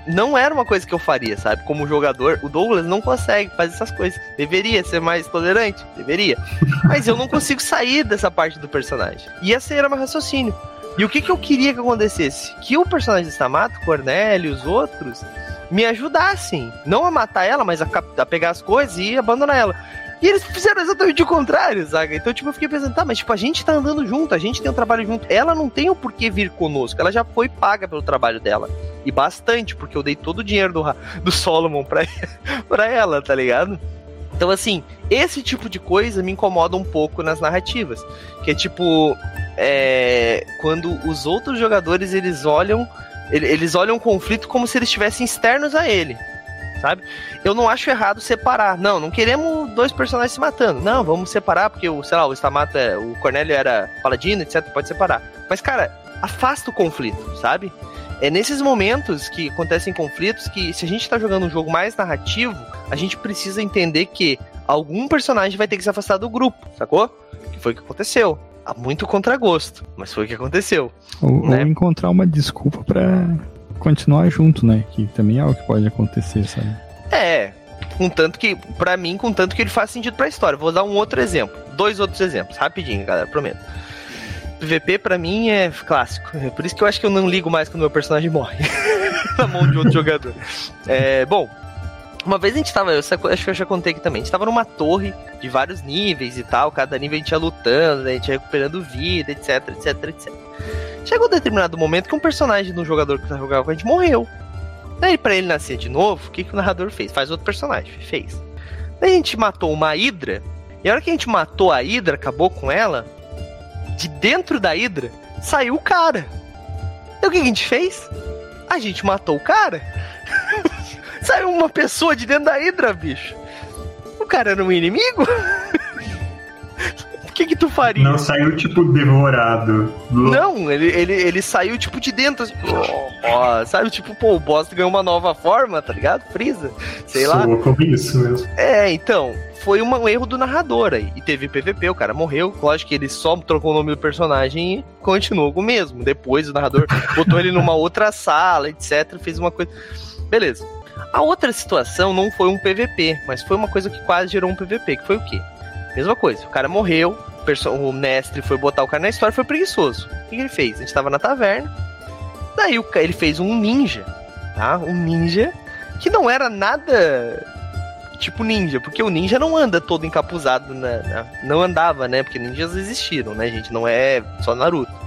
não era uma coisa que eu faria, sabe? Como jogador, o Douglas não consegue fazer essas coisas. Deveria ser mais tolerante, deveria. *laughs* Mas eu não consigo sair dessa parte do personagem. E esse era meu raciocínio. E o que, que eu queria que acontecesse? Que o personagem de Samato, Cornélio e os outros me ajudassem. Não a matar ela, mas a, a pegar as coisas e abandonar ela. E eles fizeram exatamente o contrário, sabe? Então, tipo, eu fiquei pensando, tá, mas tipo, a gente tá andando junto, a gente tem um trabalho junto. Ela não tem o porquê vir conosco, ela já foi paga pelo trabalho dela. E bastante, porque eu dei todo o dinheiro do, do Solomon pra, *laughs* pra ela, tá ligado? Então, assim, esse tipo de coisa me incomoda um pouco nas narrativas. Que é tipo, é, quando os outros jogadores eles olham, eles olham o conflito como se eles estivessem externos a ele sabe? Eu não acho errado separar. Não, não queremos dois personagens se matando. Não, vamos separar, porque o, sei lá, o Stamato é. O Cornélio era paladino, etc. Pode separar. Mas, cara, afasta o conflito, sabe? É nesses momentos que acontecem conflitos que, se a gente tá jogando um jogo mais narrativo, a gente precisa entender que algum personagem vai ter que se afastar do grupo, sacou? Que foi o que aconteceu. Há muito contragosto, mas foi o que aconteceu. Ou, né? ou encontrar uma desculpa para continuar junto, né? Que também é o que pode acontecer, sabe? É, contanto que, para mim, contanto que ele faz sentido pra história. Vou dar um outro exemplo. Dois outros exemplos, rapidinho, galera, prometo. PVP para mim é clássico. É por isso que eu acho que eu não ligo mais quando meu personagem morre *laughs* na mão de outro jogador. É, bom, uma vez a gente tava, eu acho que eu já contei aqui também, a gente tava numa torre de vários níveis e tal, cada nível a gente ia lutando, né, a gente ia recuperando vida, etc, etc, etc. Chegou um determinado momento que um personagem do jogador que jogava com a gente morreu. Daí, pra ele nascer de novo, o que, que o narrador fez? Faz outro personagem. Fez. Daí a gente matou uma Hidra. E a hora que a gente matou a Hidra, acabou com ela, de dentro da Hidra, saiu o cara. Então o que a gente fez? A gente matou o cara. *laughs* saiu uma pessoa de dentro da Hidra, bicho. O cara era um inimigo? *laughs* O que que tu faria? Não saiu, tipo, devorado. Não, ele, ele, ele saiu, tipo, de dentro, assim, ó, sabe? Tipo, pô, o boss ganhou uma nova forma, tá ligado? Frisa, sei Soa lá. como isso mesmo. É, então, foi uma, um erro do narrador aí. E teve PVP, o cara morreu. Lógico que ele só trocou o nome do personagem e continuou com o mesmo. Depois o narrador *laughs* botou ele numa outra sala, etc. Fez uma coisa. Beleza. A outra situação não foi um PVP, mas foi uma coisa que quase gerou um PVP, que foi o quê? Mesma coisa, o cara morreu, o mestre foi botar o cara na história foi preguiçoso. O que, ele fez? A gente tava na taverna, daí ele fez um ninja, tá? Um ninja que não era nada tipo ninja, porque o ninja não anda todo encapuzado, na, não andava, né? Porque ninjas existiram, né, gente? Não é só Naruto.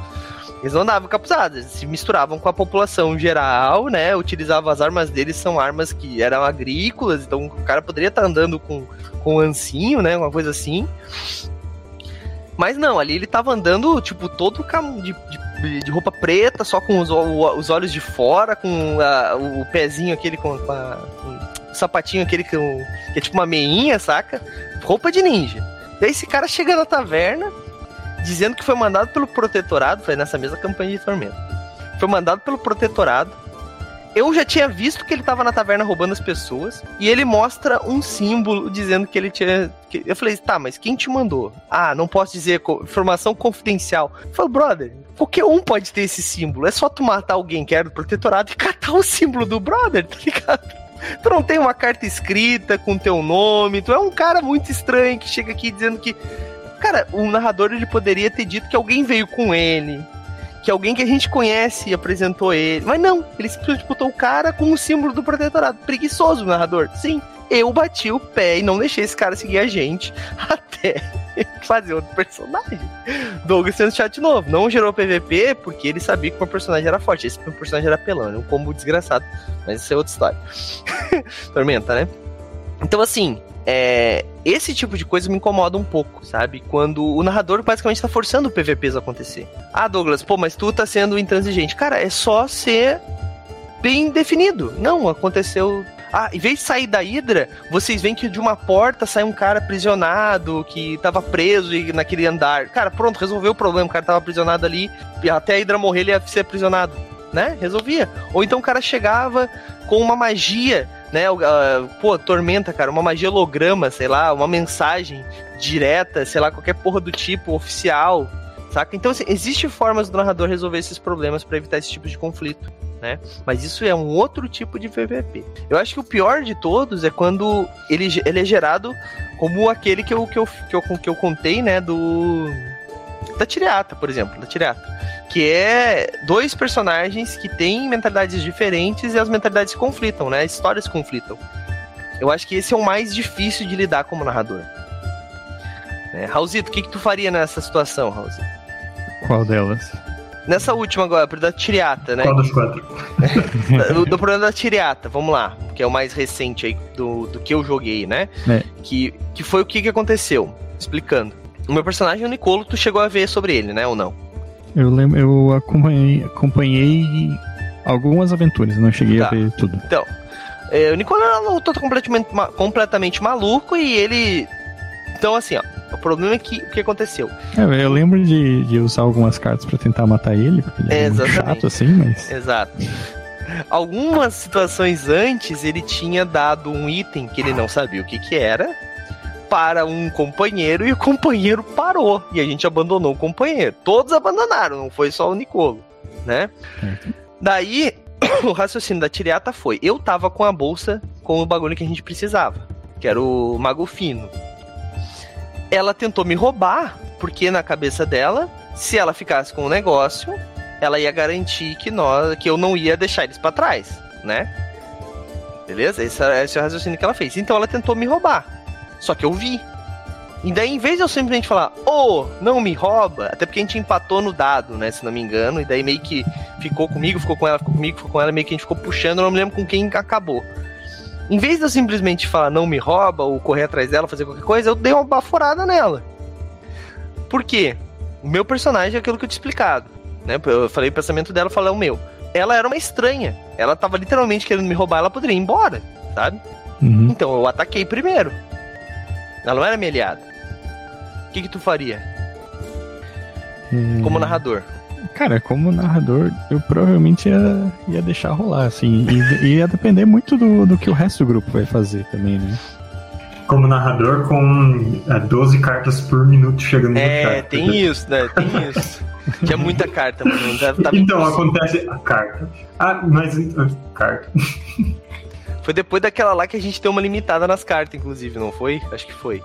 Eles não andavam encapuzados, eles se misturavam com a população geral, né? Utilizavam as armas deles, são armas que eram agrícolas, então o cara poderia estar andando com com um ancinho, né? Uma coisa assim. Mas não, ali ele tava andando, tipo, todo de, de, de roupa preta, só com os, os olhos de fora, com a, o pezinho aquele com, a, com, o sapatinho aquele que, que é tipo uma meinha, saca? Roupa de ninja. Daí esse cara chega na taverna, dizendo que foi mandado pelo protetorado, foi nessa mesma campanha de tormento. Foi mandado pelo protetorado eu já tinha visto que ele tava na taverna roubando as pessoas. E ele mostra um símbolo dizendo que ele tinha. Que... Eu falei, tá, mas quem te mandou? Ah, não posso dizer, informação confidencial. Eu falei, brother, qualquer um pode ter esse símbolo. É só tu matar alguém que era do protetorado e catar o símbolo do brother, tá ligado? *laughs* Tu não tem uma carta escrita com teu nome, tu é um cara muito estranho que chega aqui dizendo que. Cara, o narrador ele poderia ter dito que alguém veio com ele, que alguém que a gente conhece apresentou ele. Mas não, ele simplesmente botou o cara com o símbolo do protetorado. Preguiçoso o narrador. Sim, eu bati o pé e não deixei esse cara seguir a gente *laughs* até fazer outro personagem. Douglas sendo chat novo. Não gerou PVP porque ele sabia que o meu personagem era forte. Esse meu personagem era pelão, era um combo desgraçado. Mas isso é outra história. *laughs* Tormenta, né? Então, assim, é, esse tipo de coisa me incomoda um pouco, sabe? Quando o narrador basicamente tá forçando o PVPs a acontecer. Ah, Douglas, pô, mas tu tá sendo intransigente. Cara, é só ser bem definido. Não, aconteceu. Ah, em vez de sair da Hidra, vocês veem que de uma porta sai um cara aprisionado, que tava preso naquele andar. Cara, pronto, resolveu o problema. O cara tava aprisionado ali, até a Hidra morrer, ele ia ser aprisionado. Né? Resolvia. Ou então o cara chegava com uma magia né? Uh, pô, Tormenta, cara, uma magia holograma, sei lá, uma mensagem direta, sei lá, qualquer porra do tipo, oficial, saca? Então, assim, existe formas do narrador resolver esses problemas para evitar esse tipo de conflito. né? Mas isso é um outro tipo de PVP. Eu acho que o pior de todos é quando ele, ele é gerado como aquele que eu, que eu, que eu, que eu contei, né? Do. Da Tiriata, por exemplo, da Tiriata. Que é dois personagens que têm mentalidades diferentes e as mentalidades se conflitam, né? As histórias se conflitam. Eu acho que esse é o mais difícil de lidar como narrador. É, Raulzito, o que, que tu faria nessa situação, Raulzito? Qual delas? Nessa última agora, da Tiriata, né? Qual dos quatro? *laughs* do, do problema da Tiriata, vamos lá, que é o mais recente aí do, do que eu joguei, né? É. Que, que foi o que, que aconteceu. Explicando. O meu personagem, o Nicolo, tu chegou a ver sobre ele, né? Ou não? Eu lembro, eu acompanhei, acompanhei algumas aventuras, não cheguei Tá. a ver tudo. Então, é, o Nicolo era um autor completamente, completamente maluco e ele. Então, assim, ó. O problema é que o que aconteceu? É, eu lembro de, de usar algumas cartas pra tentar matar ele, porque ele É, é, chato assim, mas. Exato. Algumas situações antes ele tinha dado um item que ele não sabia o que, que era para um companheiro e o companheiro parou e a gente abandonou o companheiro. Todos abandonaram, não foi só o Nicolo, né? Daí *coughs* o raciocínio da Tiriata foi: eu tava com a bolsa com o bagulho que a gente precisava, que era o Mago Fino. Ela tentou me roubar, porque na cabeça dela, se ela ficasse com o negócio, ela ia garantir que nós, que eu não ia deixar eles pra trás, né? Beleza? Esse, é- esse é o raciocínio que ela fez. Então ela tentou me roubar. Só que eu vi. E daí, em vez de eu simplesmente falar, ô, não me rouba, até porque a gente empatou no dado, né? Se não me engano, e daí meio que ficou comigo, ficou com ela, ficou comigo, ficou com ela, meio que a gente ficou puxando, eu não me lembro com quem acabou. Em vez de eu simplesmente falar não me rouba, ou correr atrás dela, fazer qualquer coisa, eu dei uma baforada nela. Por quê? O meu personagem é aquilo que eu tinha explicado. Né? Eu falei o pensamento dela, eu falei o meu. Ela era uma estranha. Ela tava literalmente querendo me roubar, ela poderia ir embora, sabe? Uhum. Então eu ataquei primeiro. Ela não era minha aliada. O que, que tu faria É, como narrador? Cara, como narrador, eu provavelmente ia, ia deixar rolar, assim. E ia depender muito do, do que o resto do grupo vai fazer também, né? Como narrador, com é, 12 cartas por minuto chegando no É, tem isso, né? Tem isso. Tinha muita carta, mano. Tava *laughs* Então, impossível. acontece a carta. Ah, mas. ah, Carta. *laughs* Foi depois daquela lá que a gente deu uma limitada nas cartas, inclusive, não foi? Acho que foi.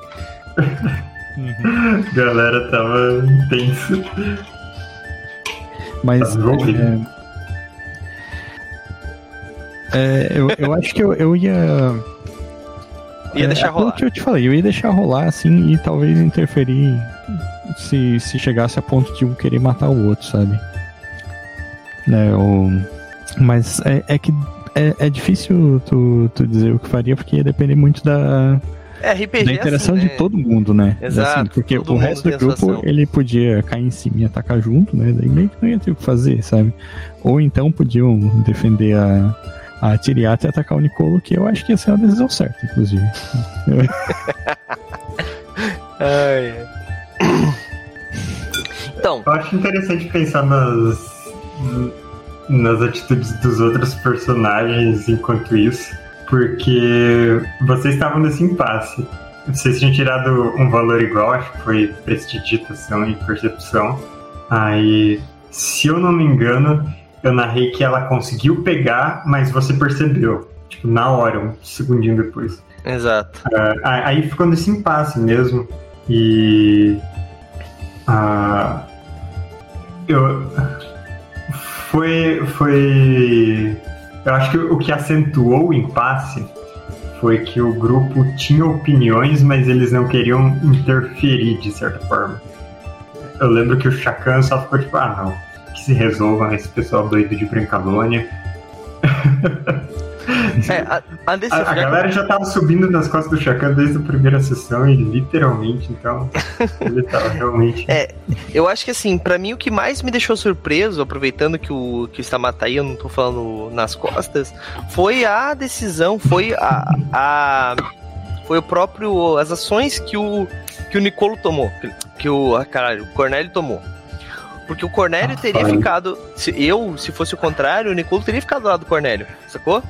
Uhum. *laughs* Galera tava tenso. Mas. Tá. É, é, eu, eu acho que eu, eu ia. Ia é, deixar aquilo rolar. que eu te falei, eu ia deixar rolar assim e talvez interferir se, se chegasse a ponto de um querer matar o outro, sabe? Né, o... Mas é, é que é, é difícil tu, tu dizer o que faria, porque ia depender muito da, É, RPG da é interação assim, de né? todo mundo, né? Exato, Assim, porque todo o resto do grupo, ele podia cair em cima e atacar junto, né? Daí meio que não ia ter o que fazer, sabe? Ou então podiam defender a, a Tiriata e atacar o Nicolo, que eu acho que ia ser uma decisão certa, inclusive. *laughs* Ai. Então, Eu acho interessante pensar nas. Nas atitudes dos outros personagens enquanto isso. Porque vocês estavam nesse impasse. Vocês tinham tirado um valor igual, acho que foi prestidigitação e percepção. Aí, se eu não me engano, eu narrei que ela conseguiu pegar, mas você percebeu. Tipo, na hora, um segundinho depois. exato. Ah, Aí ficou nesse impasse mesmo. E. ah, eu. Foi. Foi. Eu acho que o que acentuou o impasse foi que o grupo tinha opiniões, mas eles não queriam interferir de certa forma. Eu lembro que o Chacan só ficou tipo, ah não, que se resolvam esse pessoal doido de Brincalônia. *laughs* É, a, a A, a galera já tava subindo nas costas do Chacan desde a primeira sessão e literalmente, então *laughs* ele tava realmente. É, eu acho que assim, pra mim o que mais me deixou surpreso, aproveitando que o que está aí, eu não tô falando nas costas, foi a decisão, foi a, a foi o próprio as ações que o que o Nicolo tomou, que, que o ah, caralho, o Cornélio tomou. Porque o Cornélio Ah, teria pai. ficado, se eu, se fosse o contrário, o Nicolo teria ficado do lado do Cornélio, sacou?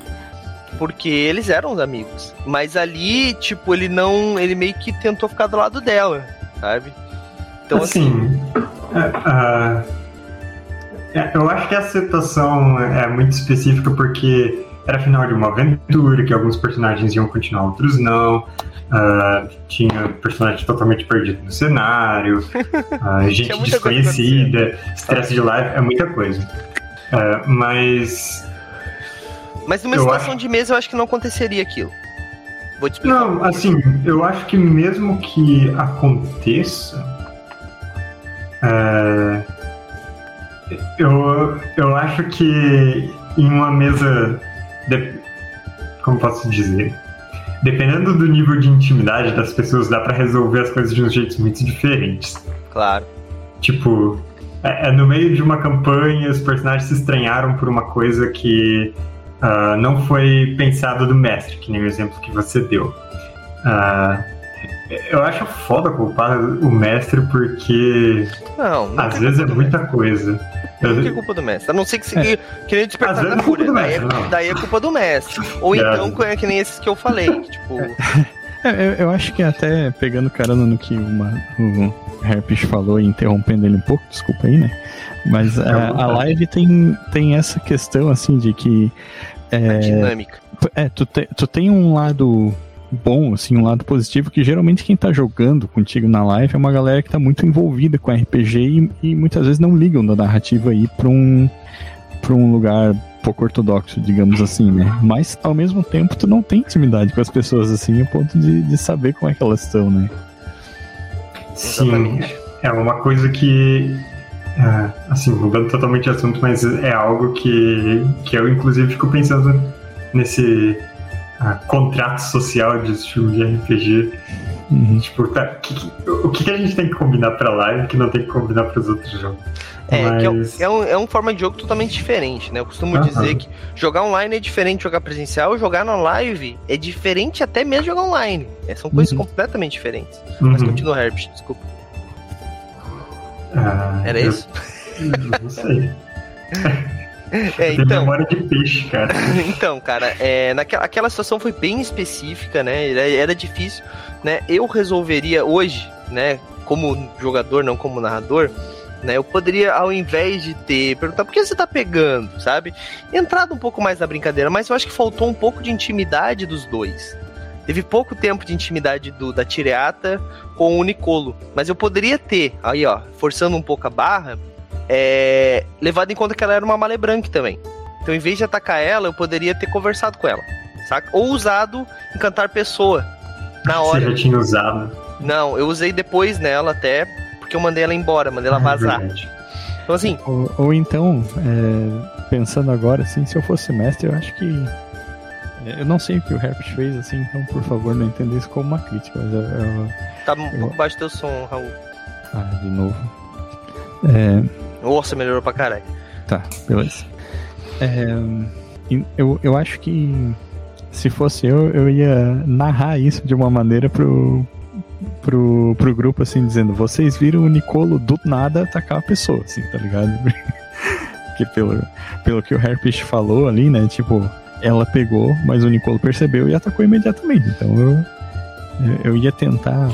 Porque eles eram os amigos. Mas ali, tipo, ele não. Ele meio que tentou ficar do lado dela, sabe? Então, assim. assim, É, eu acho que a situação é muito específica porque era final de uma aventura, que alguns personagens iam continuar, outros não. Uh, tinha personagem totalmente perdido no cenário, uh, *laughs* gente desconhecida, estresse de live, é muita coisa. Uh, mas. Mas numa situação acho... de mesa eu acho que não aconteceria aquilo. Vou te explicar. Não, assim, eu acho que mesmo que aconteça. É, eu, eu acho que em uma mesa. De, como posso dizer? Dependendo do nível de intimidade das pessoas, dá para resolver as coisas de uns jeitos muito diferentes. Claro. Tipo, é, é, no meio de uma campanha, os personagens se estranharam por uma coisa que uh, não foi pensado do mestre, que nem o exemplo que você deu. Uh, eu acho foda culpar o mestre porque não, às vezes é muita mestre. coisa. Não é culpa do mestre. A não ser que, é. que nem despertar da fúria. É daí, é, daí é culpa do mestre. Ou *laughs* é. então é que nem esses que eu falei. Tipo. *laughs* É, eu, acho que até pegando carona no que uma, o Herpes falou e interrompendo ele um pouco, desculpa aí, né? Mas a, a live tem, tem essa questão assim de que. É, a dinâmica. É, tu, te, tu tem um lado bom, assim, um lado positivo, que geralmente quem tá jogando contigo na live é uma galera que tá muito envolvida com RPG e, e muitas vezes não ligam da narrativa aí pra um, pra um lugar pouco ortodoxo, digamos assim, né? Mas ao mesmo tempo tu não tem intimidade com as pessoas assim, a ponto de, de saber como é que elas estão, né? Sim, é uma coisa que é, assim, mudando totalmente de assunto, mas é algo que, que eu inclusive fico pensando nesse contrato social de filme de RPG. Uhum. Tipo, tá, que, que, o que, que, a gente tem que combinar pra live que não tem que combinar pros outros jogos? É, Mas... é, um, é uma forma de jogo totalmente diferente, né? Eu costumo uhum. dizer que jogar online é diferente de jogar presencial, jogar na live é diferente até mesmo jogar online. É, são coisas uhum. completamente diferentes. Uhum. Mas continua, Herbert, desculpa. Ah, Era eu... isso? *laughs* Não sei. *laughs* É, então, memória de peixe, cara. *laughs* então, cara, é, naquela aquela situação foi bem específica, né? Era, era difícil, né? Eu resolveria hoje, né? Como jogador, não como narrador, né? Eu poderia, ao invés de ter perguntar por que você tá pegando, sabe? Entrado um pouco mais na brincadeira, mas eu acho que faltou um pouco de intimidade dos dois. Teve pouco tempo de intimidade do, da Tireata com o Nicolo. Mas eu poderia ter, aí ó, forçando um pouco a barra, é, levado em conta que ela era uma malebranque também. Então, em vez de atacar ela, eu poderia ter conversado com ela, saca? Ou usado encantar pessoa na hora. Você já tinha usado? Não, eu usei depois nela até, porque eu mandei ela embora, mandei ela ah, é vazar. É então, assim. Ou, ou então, é, pensando agora, assim, se eu fosse mestre, eu acho que. É, eu não sei o que o Herbert fez, assim, então por favor não entenda isso como uma crítica, mas eu. eu tá um pouco baixo teu som, Raul. Ah, de novo. É, nossa, melhorou pra caralho. Tá, beleza. É, eu, eu acho que se fosse eu, eu ia narrar isso de uma maneira pro, pro, pro grupo, assim, dizendo: vocês viram o Nicolo do nada atacar a pessoa, assim, tá ligado? *laughs* Porque pelo, pelo que o Harpish falou ali, né? Tipo, ela pegou, mas o Nicolo percebeu e atacou imediatamente. Então eu, eu ia tentar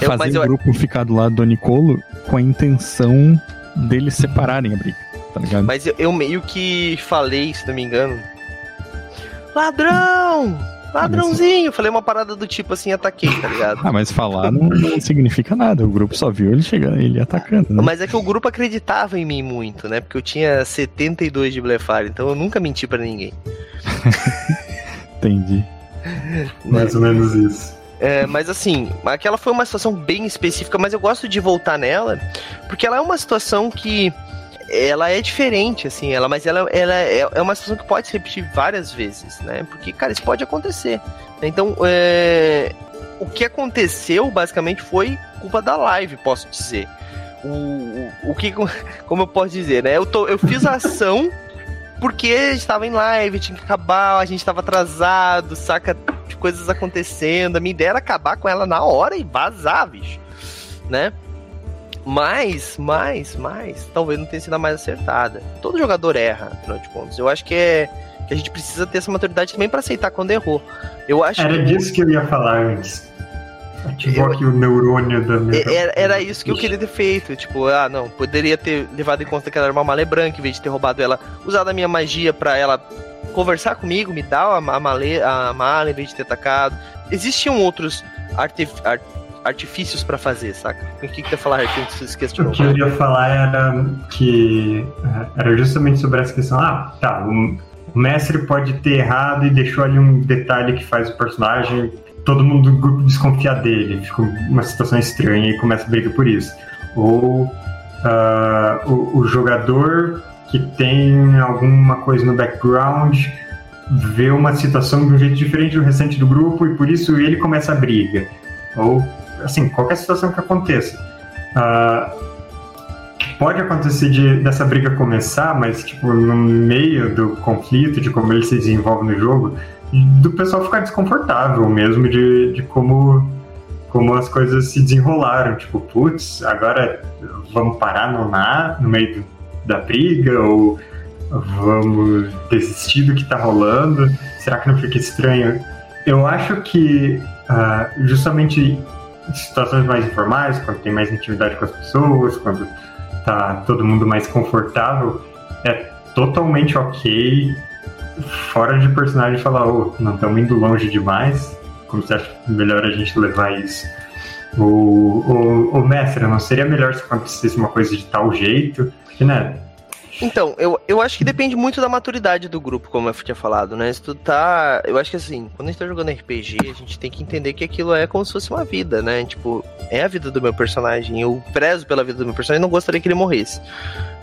fazer eu, o grupo ficar do lado do Nicolo com a intenção deles separarem a briga, tá ligado? Mas eu, eu meio que falei, se não me engano. Ladrão! Ladrãozinho! Falei uma parada do tipo assim, ataquei, tá ligado? *laughs* ah, mas falar não, não, significa nada. O grupo só viu ele chegando, ele atacando. Né? Mas é que o grupo acreditava em mim muito, né? Porque eu tinha 72 de blefar, então eu nunca menti para ninguém. *laughs* Entendi. Mais ou menos isso. É, mas assim, aquela foi uma situação bem específica, mas eu gosto de voltar nela, porque ela é uma situação que ela é diferente, assim, ela, mas ela, ela é, é uma situação que pode se repetir várias vezes, né? Porque, cara, isso pode acontecer. Então, é, o que aconteceu, basicamente, foi culpa da live, posso dizer. O, o, o que, *laughs* como eu posso dizer, né? Eu, tô, eu fiz a ação porque estava em live, tinha que acabar, a gente estava atrasado, saca? De coisas acontecendo. A minha ideia era acabar com ela na hora e vazar, bicho. Né? Mas, mas, mas, talvez não tenha sido a mais acertada. Todo jogador erra, afinal de contas. Eu acho que é que a gente precisa ter essa maturidade também para aceitar quando errou. Eu acho Era que... disso que eu ia falar antes. Ativou aqui o neurônio da minha. É, era, era isso que eu queria ter feito. Tipo, ah, não, poderia ter levado em conta que ela era uma malê branca, em vez de ter roubado ela, usado a minha magia pra ela conversar comigo, me dar a, a, mala em vez de ter atacado. Existiam outros artif, art, artifícios para fazer, saca? O que, que você ia falar, Arthur, antes de esquecer O que eu ia falar era que é, era justamente sobre essa questão. Ah, tá, o mestre pode ter errado e deixou ali um detalhe que faz o personagem todo mundo do grupo desconfia dele, fica uma situação estranha e começa a briga por isso. Ou uh, o, o, jogador que tem alguma coisa no background vê uma situação de um jeito diferente do restante do grupo e por isso ele começa a briga. Ou, assim, qualquer situação que aconteça. Uh, pode acontecer de, dessa briga começar, mas, tipo, no meio do conflito, de como ele se desenvolve no jogo, do pessoal ficar desconfortável mesmo de, de como, como as coisas se desenrolaram. Tipo, putz, agora vamos parar no, na, no meio do, da briga ou vamos desistir do que tá rolando? Será que não fica estranho? Eu acho que uh, justamente em situações mais informais, quando tem mais intimidade com as pessoas, quando tá todo mundo mais confortável, é totalmente ok fora de personagem falar, oh, não estamos indo longe demais, como você acha melhor a gente levar isso? O, o, o mestre, não seria melhor se acontecesse uma coisa de tal jeito? Porque, né? Então, eu, eu acho que depende muito da maturidade do grupo, como eu tinha falado, né? Se tu tá. Eu acho que assim, quando a gente tá jogando RPG, a gente tem que entender que aquilo é como se fosse uma vida, né? Tipo, é a vida do meu personagem. Eu prezo pela vida do meu personagem e não gostaria que ele morresse.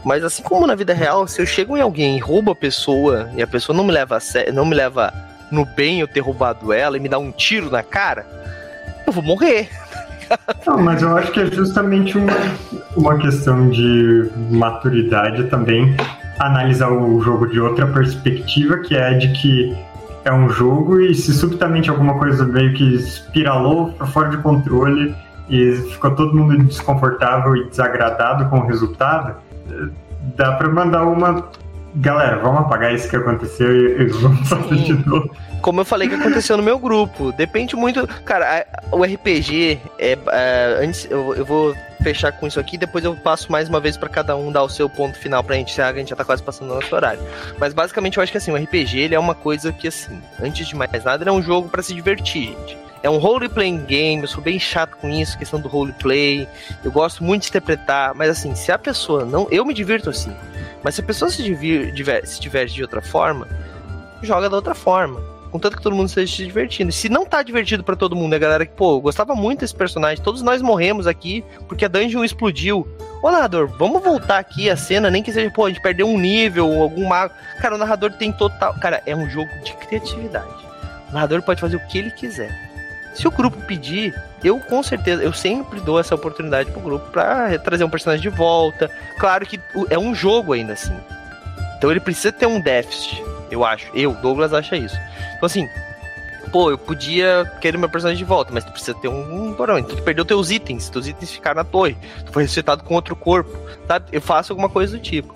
Mas assim como na vida real, se eu chego em alguém e roubo a pessoa e a pessoa não me leva a não me leva no bem eu ter roubado ela e me dá um tiro na cara, eu vou morrer. Não, mas eu acho que é justamente uma, uma questão de maturidade também analisar o jogo de outra perspectiva, que é de que é um jogo e se subitamente alguma coisa meio que espiralou para fora de controle e ficou todo mundo desconfortável e desagradado com o resultado, dá pra mandar uma. Galera, vamos apagar isso que aconteceu e, vamos fazer de novo. Como eu falei que aconteceu no meu grupo. Depende muito. Cara, o RPG é. é antes, eu, eu vou fechar com isso aqui, depois eu passo mais uma vez para cada um dar o seu ponto final pra gente, a gente já tá quase passando o nosso horário. Mas basicamente eu acho que assim, o RPG ele é uma coisa que assim, antes de mais nada, ele é um jogo para se divertir, gente. É um role-playing game, eu sou bem chato com isso, questão do roleplay. Eu gosto muito de interpretar, mas assim, se a pessoa não. Eu me divirto assim. Mas se a pessoa se, divir, diver, se diverte de outra forma, joga da outra forma. Contanto que todo mundo esteja se divertindo. E se não tá divertido para todo mundo, a galera que, pô, gostava muito desse personagem, todos nós morremos aqui porque a dungeon explodiu. Ô narrador, vamos voltar aqui a cena, nem que seja, pô, a gente perdeu um nível, algum mago. Cara, o narrador tem total. Cara, é um jogo de criatividade. O narrador pode fazer o que ele quiser. Se o grupo pedir, eu com certeza, eu sempre dou essa oportunidade pro grupo pra trazer um personagem de volta. Claro que é um jogo ainda assim. Então ele precisa ter um déficit, eu acho. Eu, Douglas, acha isso. Então assim, pô, eu podia querer meu personagem de volta, mas tu precisa ter um, um porão. Então tu perdeu teus itens, teus itens ficaram na torre, tu foi ressuscitado com outro corpo, sabe? Eu faço alguma coisa do tipo.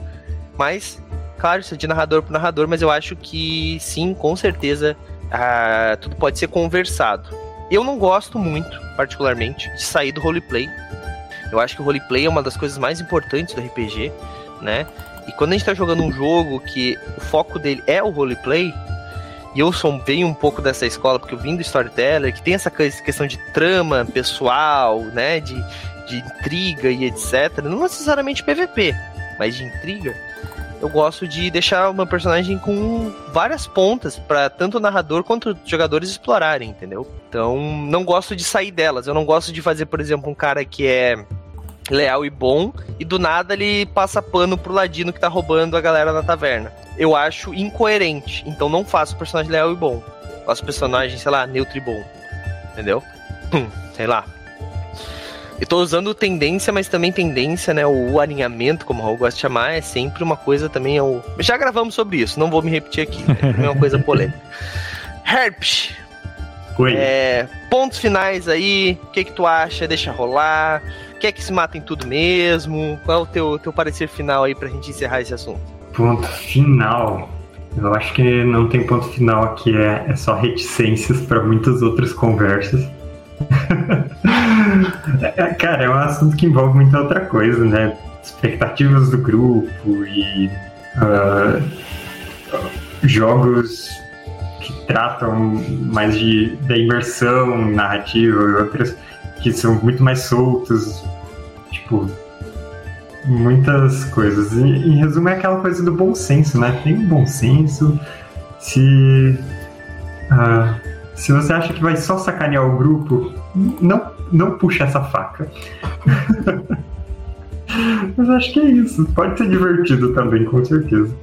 Mas, claro, isso é de narrador pro narrador, mas eu acho que sim, com certeza, ah, tudo pode ser conversado. Eu não gosto muito, particularmente, de sair do roleplay. Eu acho que o roleplay é uma das coisas mais importantes do RPG, né? E quando a gente tá jogando um jogo que o foco dele é o roleplay, e eu sou, venho um pouco dessa escola, porque eu vim do Storyteller, que tem essa questão de trama pessoal, né? De, de intriga e etc. Não necessariamente PVP, mas de intriga eu gosto de deixar uma personagem com várias pontas para tanto o narrador quanto os jogadores explorarem, entendeu? Então, não gosto de sair delas. Eu não gosto de fazer, por exemplo, um cara que é leal e bom e do nada ele passa pano pro ladino que tá roubando a galera na taverna. Eu acho incoerente, então não faço personagem leal e bom. Faço personagem, sei lá, neutro e bom. Entendeu? *laughs* sei lá, eu tô usando tendência, mas também tendência, né? O alinhamento, como o Raul gosta de chamar, é sempre uma coisa também. É o... Já gravamos sobre isso, não vou me repetir aqui. Né? É uma coisa polêmica. *laughs* Herpes. É, pontos finais aí, o que que tu acha? Deixa rolar. Quer que se matem tudo mesmo? Qual é o teu, teu parecer final aí pra gente encerrar esse assunto? Ponto final. Eu acho que não tem ponto final aqui, é, é só reticências para muitas outras conversas. *laughs* Cara, é um assunto que envolve muita outra coisa, né? Expectativas do grupo e uh, jogos que tratam mais de, da imersão narrativa e outras que são muito mais soltos. Tipo, muitas coisas. E, em resumo, é aquela coisa do bom senso, né? Tem um bom senso. Se. Uh, se você acha que vai só sacanear o grupo, não, não puxa essa faca. *laughs* Mas acho que é isso. Pode ser divertido também, com certeza.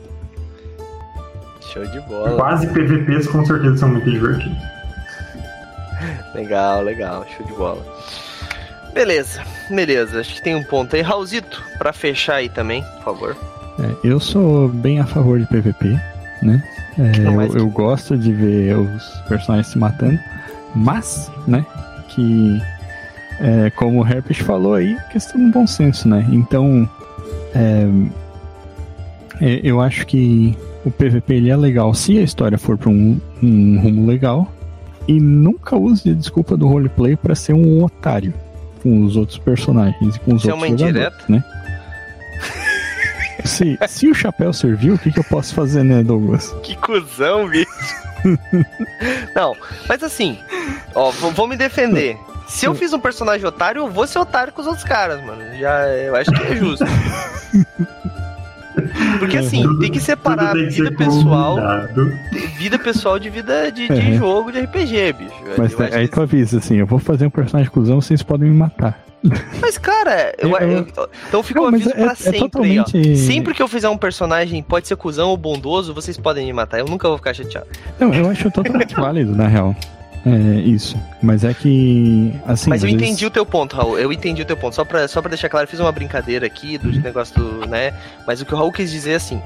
Show de bola. Quase PVPs com certeza são muito divertidos. Legal, legal. Show de bola. Beleza, beleza. Acho que tem um ponto aí. Raulzito, pra fechar aí também, por favor. É, eu sou bem a favor de PVP, né? É, eu, eu, gosto de ver os personagens se matando, mas, né, que é, como o Herpes falou aí, questão do bom senso, né? Então, é, é eu acho que o PVP ele é legal se a história for para um, um rumo legal e nunca use a desculpa do roleplay para ser um otário com os outros personagens e com os Isso outros é uma jogadores, né? Se, se o chapéu serviu, o que, que eu posso fazer, né, Douglas? Que cuzão, bicho. *laughs* Não, mas assim, ó, vou me defender. Se eu fiz um personagem otário, eu vou ser otário com os outros caras, mano. Já, eu acho que é justo. *laughs* Porque assim, tudo, tem que separar tem que vida pessoal. Combinado. Vida pessoal de vida de, de é. jogo de RPG, bicho. Mas eu aí tu avisa assim, eu vou fazer um personagem cuzão, vocês podem me matar. Mas, cara, *laughs* eu, eu, eu, então fica um aviso é, pra é sempre é totalmente... aí, Sempre que eu fizer um personagem, pode ser cuzão ou bondoso, vocês podem me matar. Eu nunca vou ficar chateado. Não, eu acho totalmente *laughs* válido, na real. É, isso. Mas é que. Assim, Mas eu vezes... entendi o teu ponto, Raul. Eu entendi o teu ponto. Só pra, só pra deixar claro, eu fiz uma brincadeira aqui do uhum. negócio do. né? Mas o que o Raul quis dizer é assim.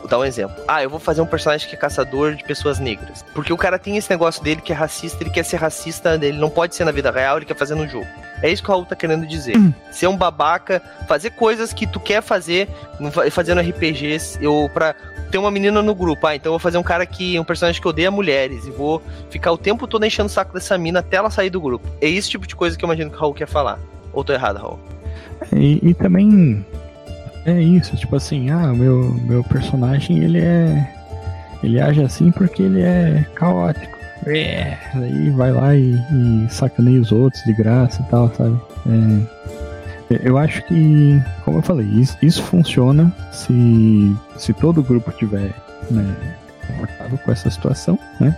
Vou dar um exemplo. Ah, eu vou fazer um personagem que é caçador de pessoas negras. Porque o cara tem esse negócio dele que é racista, ele quer ser racista, ele não pode ser na vida real, ele quer fazer no jogo. É isso que o Raul tá querendo dizer. Hum. Ser um babaca, fazer coisas que tu quer fazer, fazendo RPGs, eu pra ter uma menina no grupo. Ah, então eu vou fazer um cara que. um personagem que odeia mulheres. E vou ficar o tempo todo enchendo o saco dessa mina até ela sair do grupo. É esse tipo de coisa que eu imagino que o Raul quer falar. Ou tô errado, Raul? E, e também. É isso, tipo assim, ah, meu, meu personagem ele é. Ele age assim porque ele é caótico. É, aí vai lá e, e sacaneia os outros de graça e tal, sabe? É, eu acho que, como eu falei, isso, isso funciona se, se todo grupo tiver né, confortável com essa situação, né?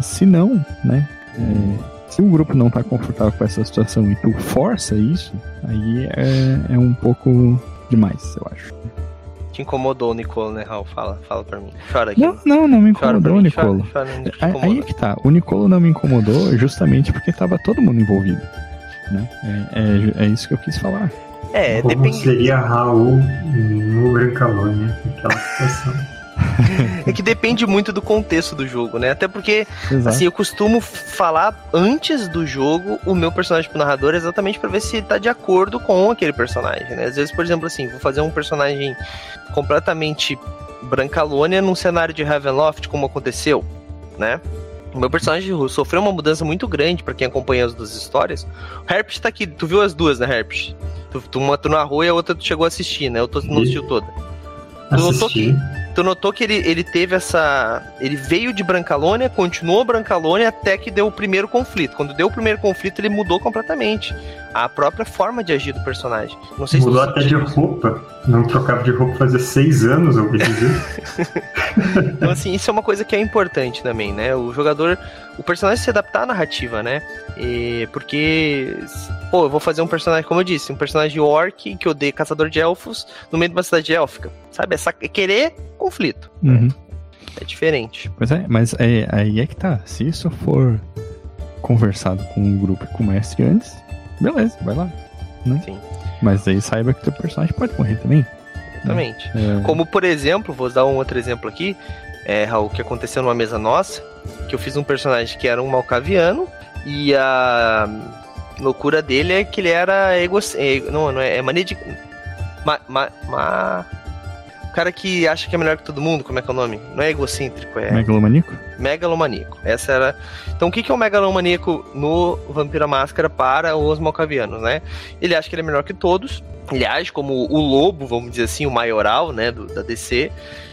Se não, né? É, se o grupo não está confortável com essa situação e tu força isso, aí é, é um pouco demais, eu acho. Te incomodou o Nicolo, né, Raul? Fala, fala pra mim. Chora aqui. Não, não, não me incomodou o Nicolo. Chora, chora, aí é que tá. O Nicolo não me incomodou justamente porque tava todo mundo envolvido. Né? É, é, é isso que eu quis falar. É, Como depende... seria Raul no Brancalônia, naquela situação. *laughs* é que depende muito do contexto do jogo, né? Até porque, Exato. assim, eu costumo falar antes do jogo o meu personagem pro narrador exatamente para ver se tá de acordo com aquele personagem, né? Às vezes, por exemplo, assim, vou fazer um personagem completamente Brancalônia num cenário de Ravenloft, como aconteceu, né? O meu personagem sofreu uma mudança muito grande para quem acompanha as duas histórias. O Herpes tá aqui, tu viu as duas, né, Herpes? Tu, tu, uma tu narrou e a outra tu chegou a assistir, né? Eu tô, não assistiu toda. Tu notou, que, tu notou que ele, ele teve essa. Ele veio de Brancalônia, continuou Brancalônia até que deu o primeiro conflito. Quando deu o primeiro conflito, ele mudou completamente a própria forma de agir do personagem. Não sei Mudou se até de roupa. Não trocava de roupa fazia seis anos, eu ouvi dizer. *laughs* *laughs* então, assim, isso é uma coisa que é importante também, né? O jogador, o personagem se adaptar à narrativa, né? E porque, pô, eu vou fazer um personagem, como eu disse, um personagem orc que odeia caçador de elfos no meio de uma cidade élfica. Sabe? É, é querer conflito. Uhum. É diferente. Pois é, mas é, aí é que tá. Se isso for conversado com o grupo com o mestre antes, beleza, vai lá. Né? Sim. Mas aí saiba que teu personagem pode morrer também. Exatamente. É... Como, por exemplo, vou dar um outro exemplo aqui, é, Raul, que aconteceu numa mesa nossa, que eu fiz um personagem que era um malcaviano, e a loucura dele é que ele era ego... É, não, não é, é mania de... Ma, ma, ma... cara que acha que é melhor que todo mundo, como é que é o nome? Não é egocêntrico, é. Megalomaníaco? Megalomaníaco. Essa era. Então, o que, que é o megalomaníaco no Vampira Máscara para os malcavianos, né? Ele acha que ele é melhor que todos. Ele age como o lobo, vamos dizer assim, o maioral, né, do, da DC.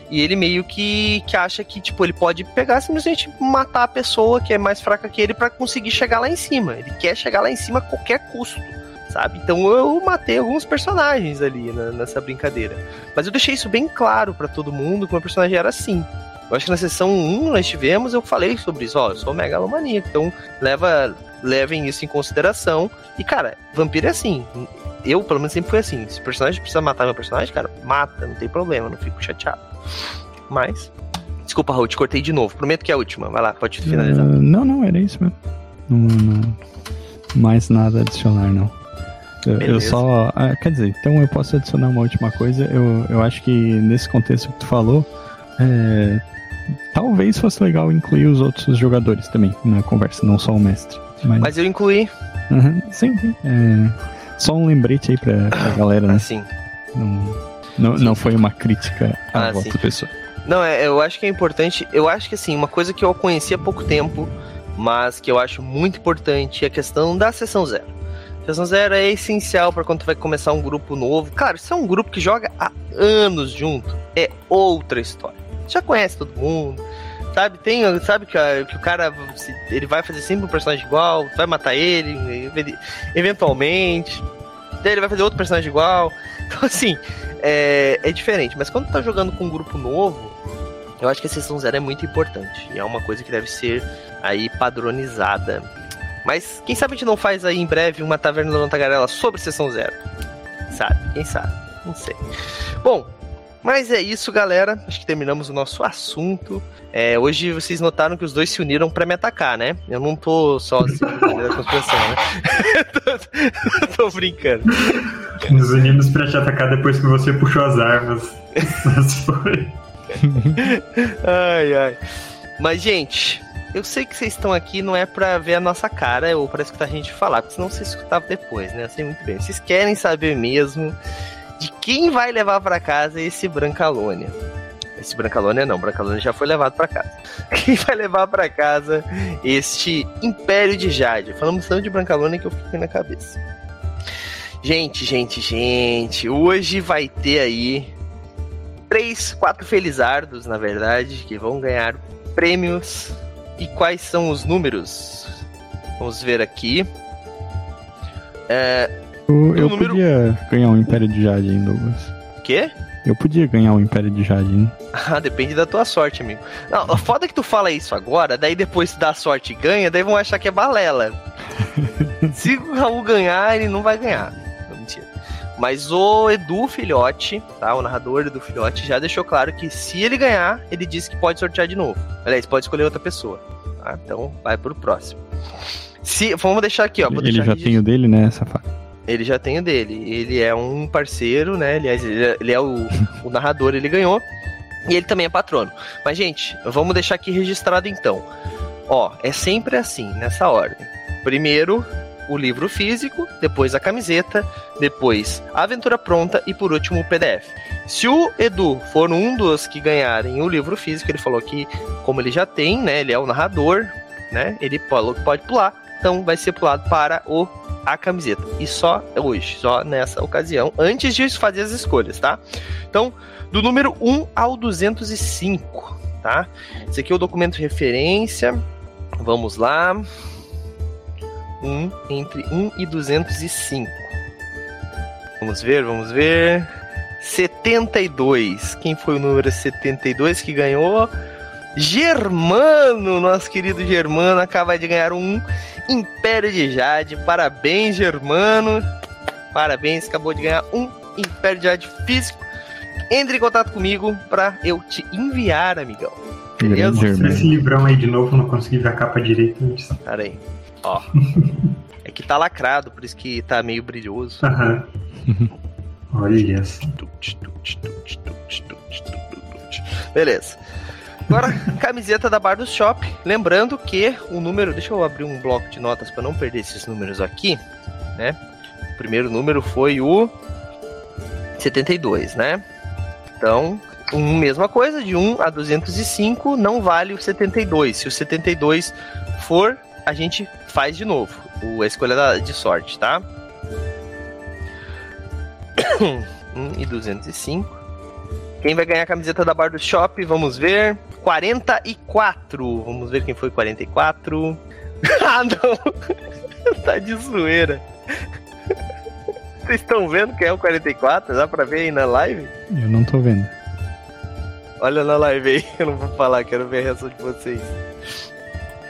E ele meio que, que acha que, tipo, ele pode pegar simplesmente matar a pessoa que é mais fraca que ele para conseguir chegar lá em cima. Ele quer chegar lá em cima a qualquer custo sabe? Então eu matei alguns personagens ali na, nessa brincadeira. Mas eu deixei isso bem claro para todo mundo que o meu personagem era assim. Eu acho que na sessão 1 nós tivemos, eu falei sobre isso, ó, eu sou megalomaníaco, então leva, levem isso em consideração. E, cara, vampiro é assim. Eu, pelo menos, sempre fui assim. Se o personagem precisa matar meu personagem, cara, mata, não tem problema, não fico chateado. Mas. Desculpa, Raul, te cortei de novo. Prometo que é a última. Vai lá, pode finalizar. Uh, não, não, era isso mesmo. Não, não, mais nada adicionar, não. Eu só. Ah, quer dizer, então eu posso adicionar uma última coisa. Eu, eu acho que nesse contexto que tu falou, é, talvez fosse legal incluir os outros jogadores também na conversa, não só o mestre. Mas, Mas eu incluí. Uhum, sim, sim. É, só um lembrete aí pra, pra galera, né? Sim. Não, não, não foi uma crítica à ah, outra pessoa. Não, é, eu acho que é importante. Eu acho que assim, uma coisa que eu conheci há pouco tempo, mas que eu acho muito importante é a questão da sessão zero. Sessão zero é essencial para quando vai começar um grupo novo. Claro, se é um grupo que joga há anos junto, é outra história. Já conhece todo mundo, sabe? Tem, sabe que, que o cara ele vai fazer sempre um personagem igual, vai matar ele, eventualmente. Daí ele vai fazer outro personagem igual. *laughs* Então, assim, é, é diferente. Mas quando tá jogando com um grupo novo, eu acho que a sessão zero é muito importante. E é uma coisa que deve ser aí padronizada mas quem sabe a gente não faz aí em breve uma Taverna da Tagarela sobre Sessão Zero? Sabe? Quem sabe? Não sei. Bom, mas é isso, galera. Acho que terminamos o nosso assunto. É, hoje vocês notaram que os dois se uniram para me atacar, né? Eu não tô só assim, da conspiração, né? tô, *laughs* tô brincando. Nos unimos para te atacar depois que você puxou as armas. *laughs* foi. ai, ai. Mas, gente, eu sei que vocês estão aqui não é pra ver a nossa cara ou pra escutar a gente falar, porque senão vocês escutavam depois, né? Eu sei muito bem. Vocês querem saber mesmo de quem vai levar para casa esse Brancalônia. Esse Brancalônia não, Brancalônia já foi levado para casa. *laughs* Quem vai levar para casa este Império de Jade? Falamos tanto de Brancalônia que eu fiquei na cabeça. Gente, gente, gente, hoje vai ter aí três, quatro felizardos, na verdade, que vão ganhar prêmios e quais são os números? Vamos ver aqui. É, eu, eu número... podia ganhar um Império de Jade, Douglas. Quê? Eu podia ganhar um Império de Jade, Ah, depende da tua sorte, amigo. Não, foda é que tu fala isso agora, daí depois tu dá sorte e ganha, daí vão achar que é balela. *laughs* Se o Raul ganhar, ele não vai ganhar. Mas o Edu Filhote, tá? O narrador Edu Filhote já deixou claro que se ele ganhar, ele disse que pode sortear de novo. Aliás, pode escolher outra pessoa. Tá? Então, vai pro próximo. Se, vamos deixar aqui, ó. ele já tem o dele, né, safado? Ele já tem o dele. Ele é um parceiro, né? Aliás, ele é, ele é o, o narrador, ele ganhou. E ele também é patrono. Mas, gente, vamos deixar aqui registrado então. Ó, é sempre assim, nessa ordem. Primeiro, o livro físico, depois a camiseta, depois a aventura pronta e por último o PDF. Se o Edu for um dos que ganharem o livro físico, ele falou que, como ele já tem, né, ele é o narrador, né, ele pode pular, então vai ser pulado para o a camiseta. E só hoje, só nessa ocasião, antes de fazer as escolhas, tá? Então, do número 1 ao 205, tá? Esse aqui é o documento de referência. Vamos lá. 1 entre 1 e 205. Vamos ver, vamos ver. 72. Quem foi o número 72 que ganhou? Germano, nosso querido Germano, acaba de ganhar um Império de Jade. Parabéns, Germano. Parabéns, acabou de ganhar um Império de Jade físico. Entre em contato comigo para eu te enviar, amigão. Beleza? Esse livrão aí de novo, não consegui ver a capa direito antes. Pera aí. Ó. é que tá lacrado, por isso que tá meio brilhoso. Aham. Olha. Beleza. Agora, camiseta da Bar do Shop. Lembrando que o número. Deixa eu abrir um bloco de notas para não perder esses números aqui, né? O primeiro número foi o 72, né? Então, Um, mesma coisa, de 1 a 205 não vale o 72. Se o 72 for, a gente faz de novo o, a escolha da, de sorte, tá? 1 *coughs* e 205. Quem vai ganhar a camiseta da Bar do Shop? Vamos ver. 44. Vamos ver quem foi 44. *laughs* ah, não. *laughs* tá de zoeira. *laughs* Vocês estão vendo quem é o 44? Dá pra ver aí na live? Eu não tô vendo. Olha na live aí, eu não vou falar, quero ver a reação de vocês.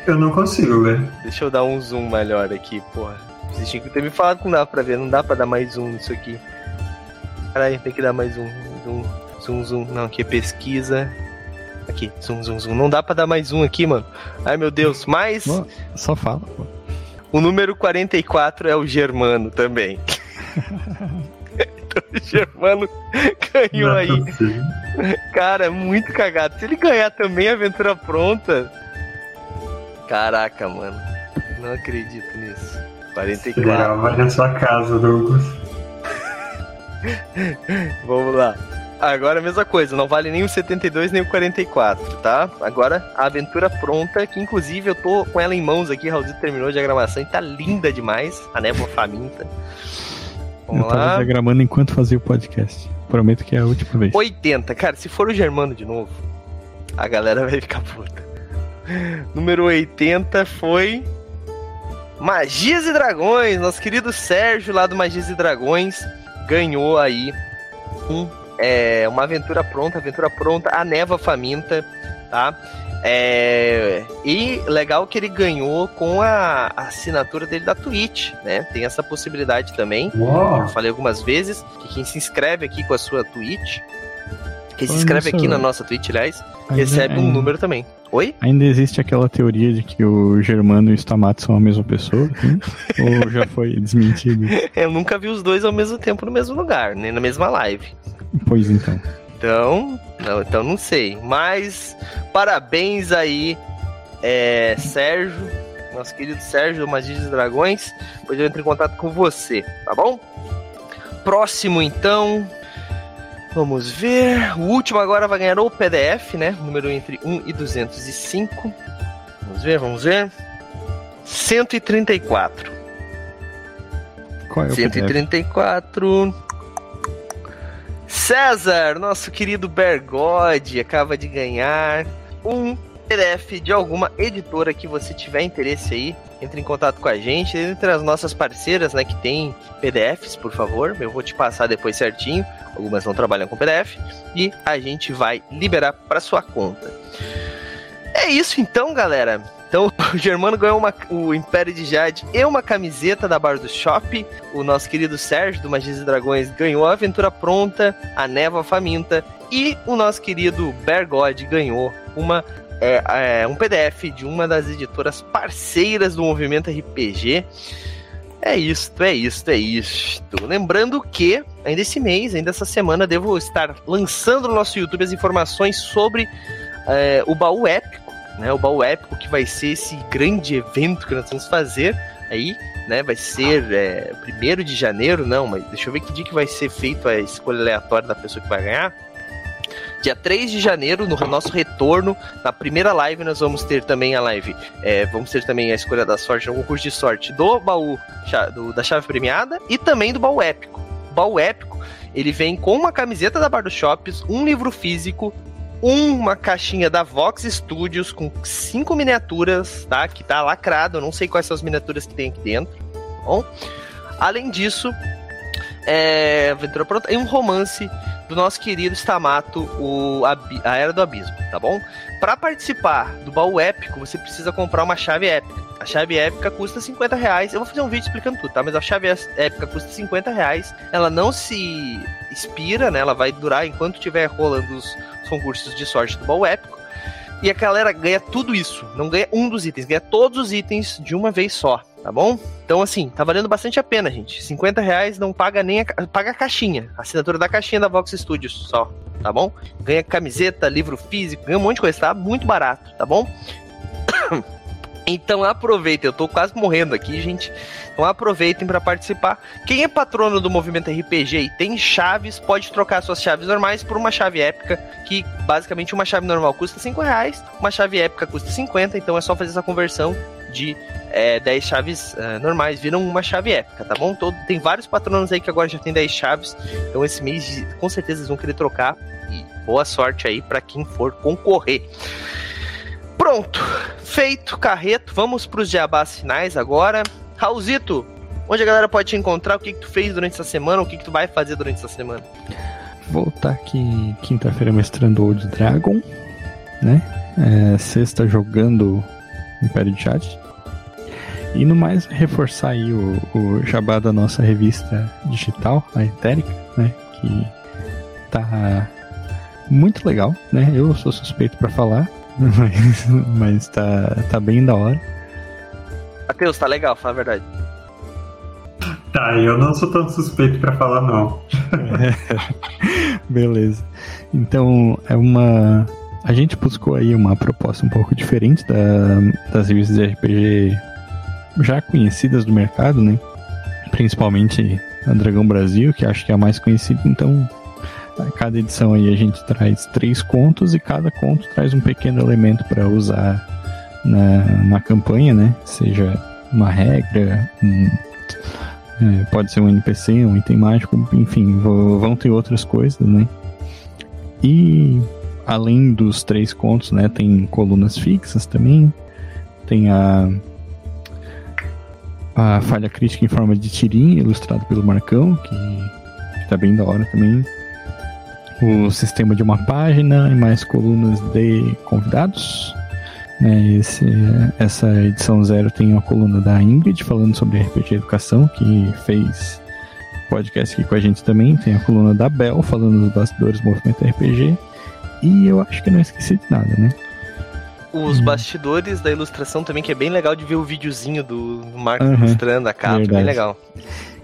Eu não consigo ver. Deixa eu dar um zoom melhor aqui, porra. Vocês tinham que ter me falado que não dá pra ver, não dá pra dar mais zoom nisso aqui. Caralho, tem que dar mais um. Zoom, zoom, zoom. Não, aqui é pesquisa. Aqui, zoom, zoom, zoom. Não dá pra dar mais um aqui, mano. Ai, meu Deus. Mas. Pô, só fala, pô. O número 44 é o Germano também. *laughs* então o Germano ganhou Não é aí. possível. Cara, é muito cagado. Se ele ganhar também a aventura pronta. Caraca, mano. Não acredito nisso. 44. Legal, vai na sua casa, Douglas. *laughs* Vamos lá. Agora a mesma coisa, não vale nem o 72 nem o 44, tá? Agora a aventura pronta, que inclusive eu tô com ela em mãos aqui, Raulzito terminou a diagramação e tá linda demais, a névoa faminta. Eu Vamos tava lá. diagramando enquanto fazia o podcast. Prometo que é a última vez. 80, cara, se for o Germano de novo, a galera vai ficar puta. *laughs* Número 80 foi Magias e Dragões, nosso querido Sérgio lá do Magias e Dragões ganhou aí um, é, uma aventura pronta, aventura pronta, a Neva Faminta, tá? É, e legal que ele ganhou com a, a assinatura dele da Twitch, né? Tem essa possibilidade também. Uau! Eu falei algumas vezes que quem se inscreve aqui com a sua Twitch, quem se inscreve aqui na nossa Twitch, aliás, Ainda- recebe um ainda- número também. Oi? Ainda existe aquela teoria de que o Germano e o Stamato são a mesma pessoa? *laughs* Ou já foi desmentido? Eu nunca vi os dois ao mesmo tempo no mesmo lugar, nem na mesma live. Pois então. Então, não, então não sei. Mas parabéns aí, é, Sérgio, nosso querido Sérgio do Magia dos Dragões. Depois eu entro em contato com você, tá bom? Próximo então. Vamos ver. O último agora vai ganhar o PDF, né? Número entre 1 e 205. Vamos ver, vamos ver. 134. Qual é o PDF? 134. César, nosso querido Bergode, acaba de ganhar um PDF de alguma editora que você tiver interesse aí. Entre em contato com a gente, entre as nossas parceiras, né, que tem PDFs, por favor. Eu vou te passar depois certinho. Algumas não trabalham com PDF e a gente vai liberar para sua conta. É isso então, galera. Então, *laughs* o Germano ganhou uma- o Império de Jade e uma camiseta da Bar do Shop. O nosso querido Sérgio, do Magias e Dragões, ganhou a Aventura Pronta, a Névoa Faminta. E o nosso querido Bergode ganhou uma, é, é, um PDF de uma das editoras parceiras do movimento RPG. É isto, é isto, é isto. Lembrando que, ainda esse mês, ainda essa semana, devo estar lançando no nosso YouTube as informações sobre é, o baú épico, né? O baú épico que vai ser esse grande evento que nós vamos fazer aí, né? Vai ser é, 1 de janeiro, não, mas deixa eu ver que dia que vai ser feito a escolha aleatória da pessoa que vai ganhar. Dia 3 de janeiro, no nosso retorno, na primeira live, nós vamos ter também a live. é, vamos ter também a escolha da sorte, um concurso de sorte do baú do- da chave premiada e também do baú épico. O baú épico, ele vem com uma camiseta da Bar do Shops, um livro físico, uma caixinha da Vox Studios com cinco miniaturas, tá? Que tá lacrado, eu não sei quais são as miniaturas que tem aqui dentro, tá bom? Além disso, é, Aventura Pronta, e um romance do nosso querido Stamato, o A Era do Abismo, tá bom? Para participar do baú épico, você precisa comprar uma chave épica. A chave épica custa 50 reais. Eu vou fazer um vídeo explicando tudo, tá? Mas a chave épica custa 50 reais. Ela não se expira, né? Ela vai durar enquanto estiver rolando os concursos de sorte do baú épico. E a galera ganha tudo isso. Não ganha um dos itens, ganha todos os itens de uma vez só, tá bom? Então, assim, tá valendo bastante a pena, gente. 50 reais não paga nem a, paga a caixinha. A assinatura da caixinha da Vox Studios só, tá bom? Ganha camiseta, livro físico, ganha um monte de coisa, tá? Muito barato, tá bom? *coughs* Então aproveitem, eu tô quase morrendo aqui, gente. Então aproveitem para participar. Quem é patrono do movimento RPG e tem chaves, pode trocar suas chaves normais por uma chave épica, que basicamente uma chave normal custa 5 reais, uma chave épica custa 50, então é só fazer essa conversão de é, 10 chaves uh, normais, viram uma chave épica, tá bom? Todo, tem vários patronos aí que agora já tem 10 chaves, então esse mês com certeza eles vão querer trocar. E boa sorte aí para quem for concorrer. Pronto, feito, carreto. Vamos para os jabás finais agora. Raulzito, onde a galera pode te encontrar? O que, que tu fez durante essa semana? O que, que tu vai fazer durante essa semana? Vou estar aqui quinta-feira mestrando Old Dragon, né? É, sexta jogando Império de Chat. E no mais, reforçar aí o, o jabá da nossa revista digital, a Etérica, né? Que tá muito legal, né? Eu sou suspeito para falar, mas, mas tá, tá bem da hora. Matheus, tá legal, fala a verdade. Tá, eu não sou tão suspeito para falar, não. *laughs* Beleza. Então, é uma. A gente buscou aí uma proposta um pouco diferente da, das revistas de RPG já conhecidas do mercado, né? Principalmente a Dragão Brasil, que acho que é a mais conhecida. Então, cada edição aí a gente traz três contos e cada conto traz um pequeno elemento para usar na, na campanha, né? Seja uma regra, um, é, pode ser um NPC, um item mágico, enfim, vão ter outras coisas, né? E além dos três contos, né, tem colunas fixas também, tem a a falha crítica em forma de tirinha, ilustrado pelo Marcão, que, que tá bem da hora também o sistema de uma página e mais colunas de convidados. Né, esse, essa edição zero tem uma coluna da Ingrid falando sobre RPG Educação, que fez podcast aqui com a gente também. Tem a coluna da Bel falando dos bastidores do movimento RPG. E eu acho que não esqueci de nada, né? Os hum. bastidores da ilustração também, que é bem legal de ver o videozinho do Marcos uhum, ilustrando a capa, verdade. bem legal.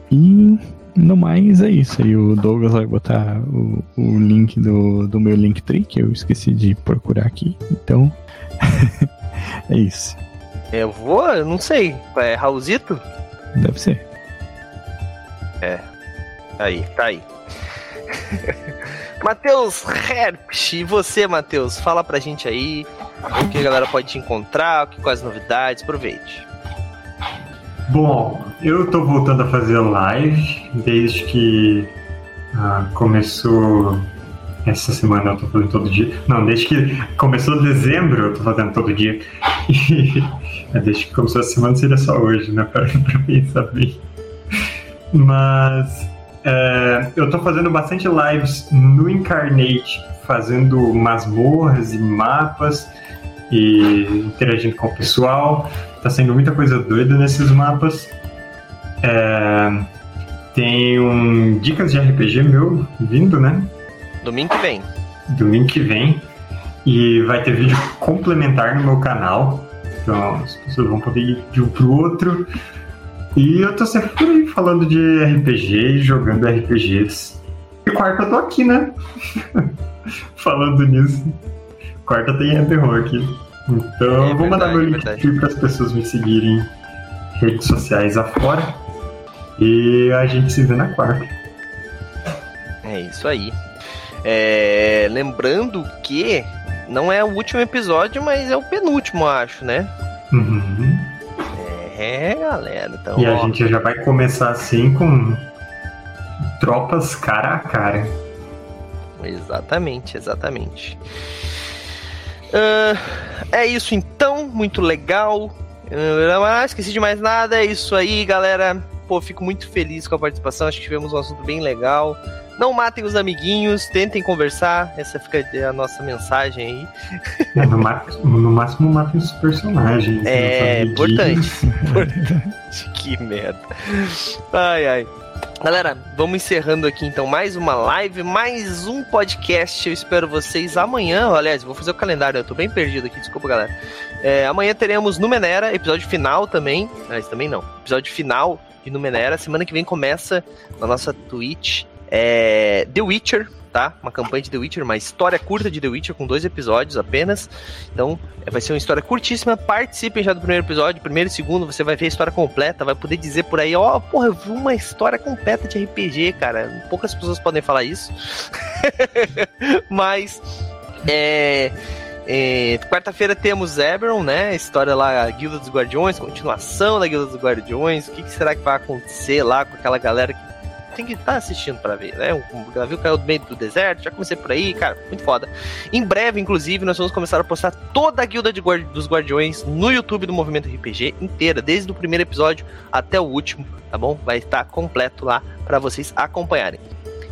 E no mais, é isso. Aí o Douglas vai botar o, o link do, do meu Linktree, que eu esqueci de procurar aqui. Então, *laughs* é isso. Eu vou, eu não sei. É Raulzito? Deve ser. É. Aí, tá aí. *laughs* Matheus Herpsch, e você, Matheus? Fala pra gente aí o que a galera pode te encontrar, o que, quais novidades, aproveite. Bom, eu tô voltando a fazer live desde que ah, começou essa semana eu tô fazendo todo dia. Não, desde que começou dezembro eu tô fazendo todo dia. E *laughs* desde que começou a semana seria só hoje, né? Pra, pra pensar bem. Mas é, eu tô fazendo bastante lives no Incarnate, fazendo masmorras e mapas e interagindo com o pessoal. Tá sendo muita coisa doida nesses mapas. É, tem um Dicas de RPG meu vindo, né? Domingo que vem. Domingo que vem. E vai ter vídeo *laughs* complementar no meu canal. Então as pessoas vão poder ir de um pro outro. E eu tô sempre por aí falando de RPG e jogando RPGs. E quarta eu tô aqui, né? *laughs* falando nisso. Quarta tem Eberron aqui. Então é vou mandar meu link para as pessoas me seguirem em redes sociais afora. E a gente se vê na quarta. É isso aí. É, lembrando que não é o último episódio, mas é o penúltimo, acho, né? Uhum. É, galera. Então, e ó, a gente já vai começar assim com tropas cara a cara. Exatamente, exatamente. Uh, é isso então, muito legal. Uh, esqueci de mais nada, é isso aí, galera. Pô, fico muito feliz com a participação, acho que tivemos um assunto bem legal. Não matem os amiguinhos, tentem conversar, essa fica a nossa mensagem aí. É, no, máximo, no máximo matem os personagens. É, importante. *laughs* importante. que merda. Ai, ai. Galera, vamos encerrando aqui então mais uma live, mais um podcast. Eu espero vocês amanhã. Aliás, vou fazer o calendário, eu tô bem perdido aqui, desculpa, galera. É, amanhã teremos Numenera, episódio final também. Mas também não. Episódio final de Numenera. Semana que vem começa na nossa Twitch é, The Witcher, tá? Uma campanha de The Witcher, uma história curta de The Witcher com dois episódios apenas. Então, é, vai ser uma história curtíssima. Participem já do primeiro episódio, primeiro e segundo, você vai ver a história completa, vai poder dizer por aí, ó, oh, porra, eu vi uma história completa de RPG, cara. Poucas pessoas podem falar isso. *laughs* Mas, é. É, Quarta-feira temos Eberron, né? História lá, a Guilda dos Guardiões, continuação da Guilda dos Guardiões. O que, que, será que vai acontecer lá com aquela galera que tem que estar tá assistindo para ver, né? O navio caiu do meio do deserto, já comecei por aí, cara, muito foda. Em breve, inclusive, nós vamos começar a postar toda a guilda guard dos Guardiões no YouTube do Movimento RPG inteira, desde o primeiro episódio até o último, tá bom? Vai estar completo lá para vocês acompanharem.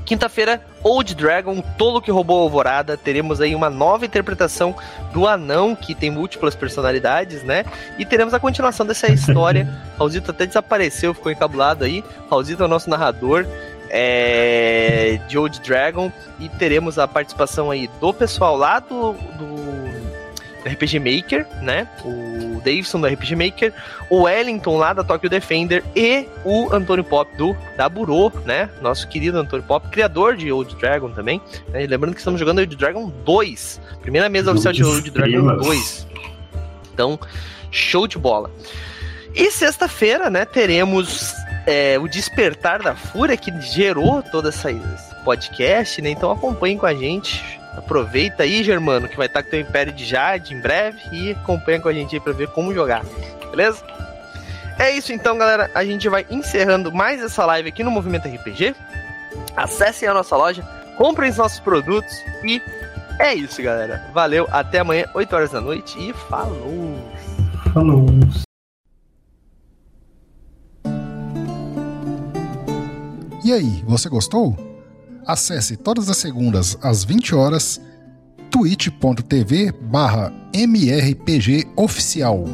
Quinta-feira, Old Dragon, Tolo que roubou a Alvorada. Teremos aí uma nova interpretação do anão, que tem múltiplas personalidades, né? E teremos a continuação dessa história. *laughs* Raulzito até desapareceu, ficou encabulado aí. Raulzito é o nosso narrador é, de Old Dragon. E teremos a participação aí do pessoal lá do, do RPG Maker, né? O Davidson do RPG Maker, o Wellington lá da Tokyo Defender e o Antônio Pop do da Burô, né? Nosso querido Antônio Pop, criador de Old Dragon também. Né? Lembrando que estamos jogando Old Dragon 2, primeira mesa oficial de Old Dragon 2. Então, show de bola. E sexta-feira, né, teremos é, o Despertar da Fúria, que gerou todo esse podcast, né? Então acompanhem com a gente. Aproveita aí, Germano, que vai estar com o teu Império de Jade em breve e acompanha com a gente aí pra ver como jogar. Beleza? É isso então, galera. A gente vai encerrando mais essa live aqui no Movimento RPG. Acessem a nossa loja, comprem os nossos produtos e é isso, galera. Valeu, até amanhã, 8 horas da noite e falou! Falou! E aí, você gostou? Acesse todas as segundas às 20 horas twitch.tv barra mrpgoficial.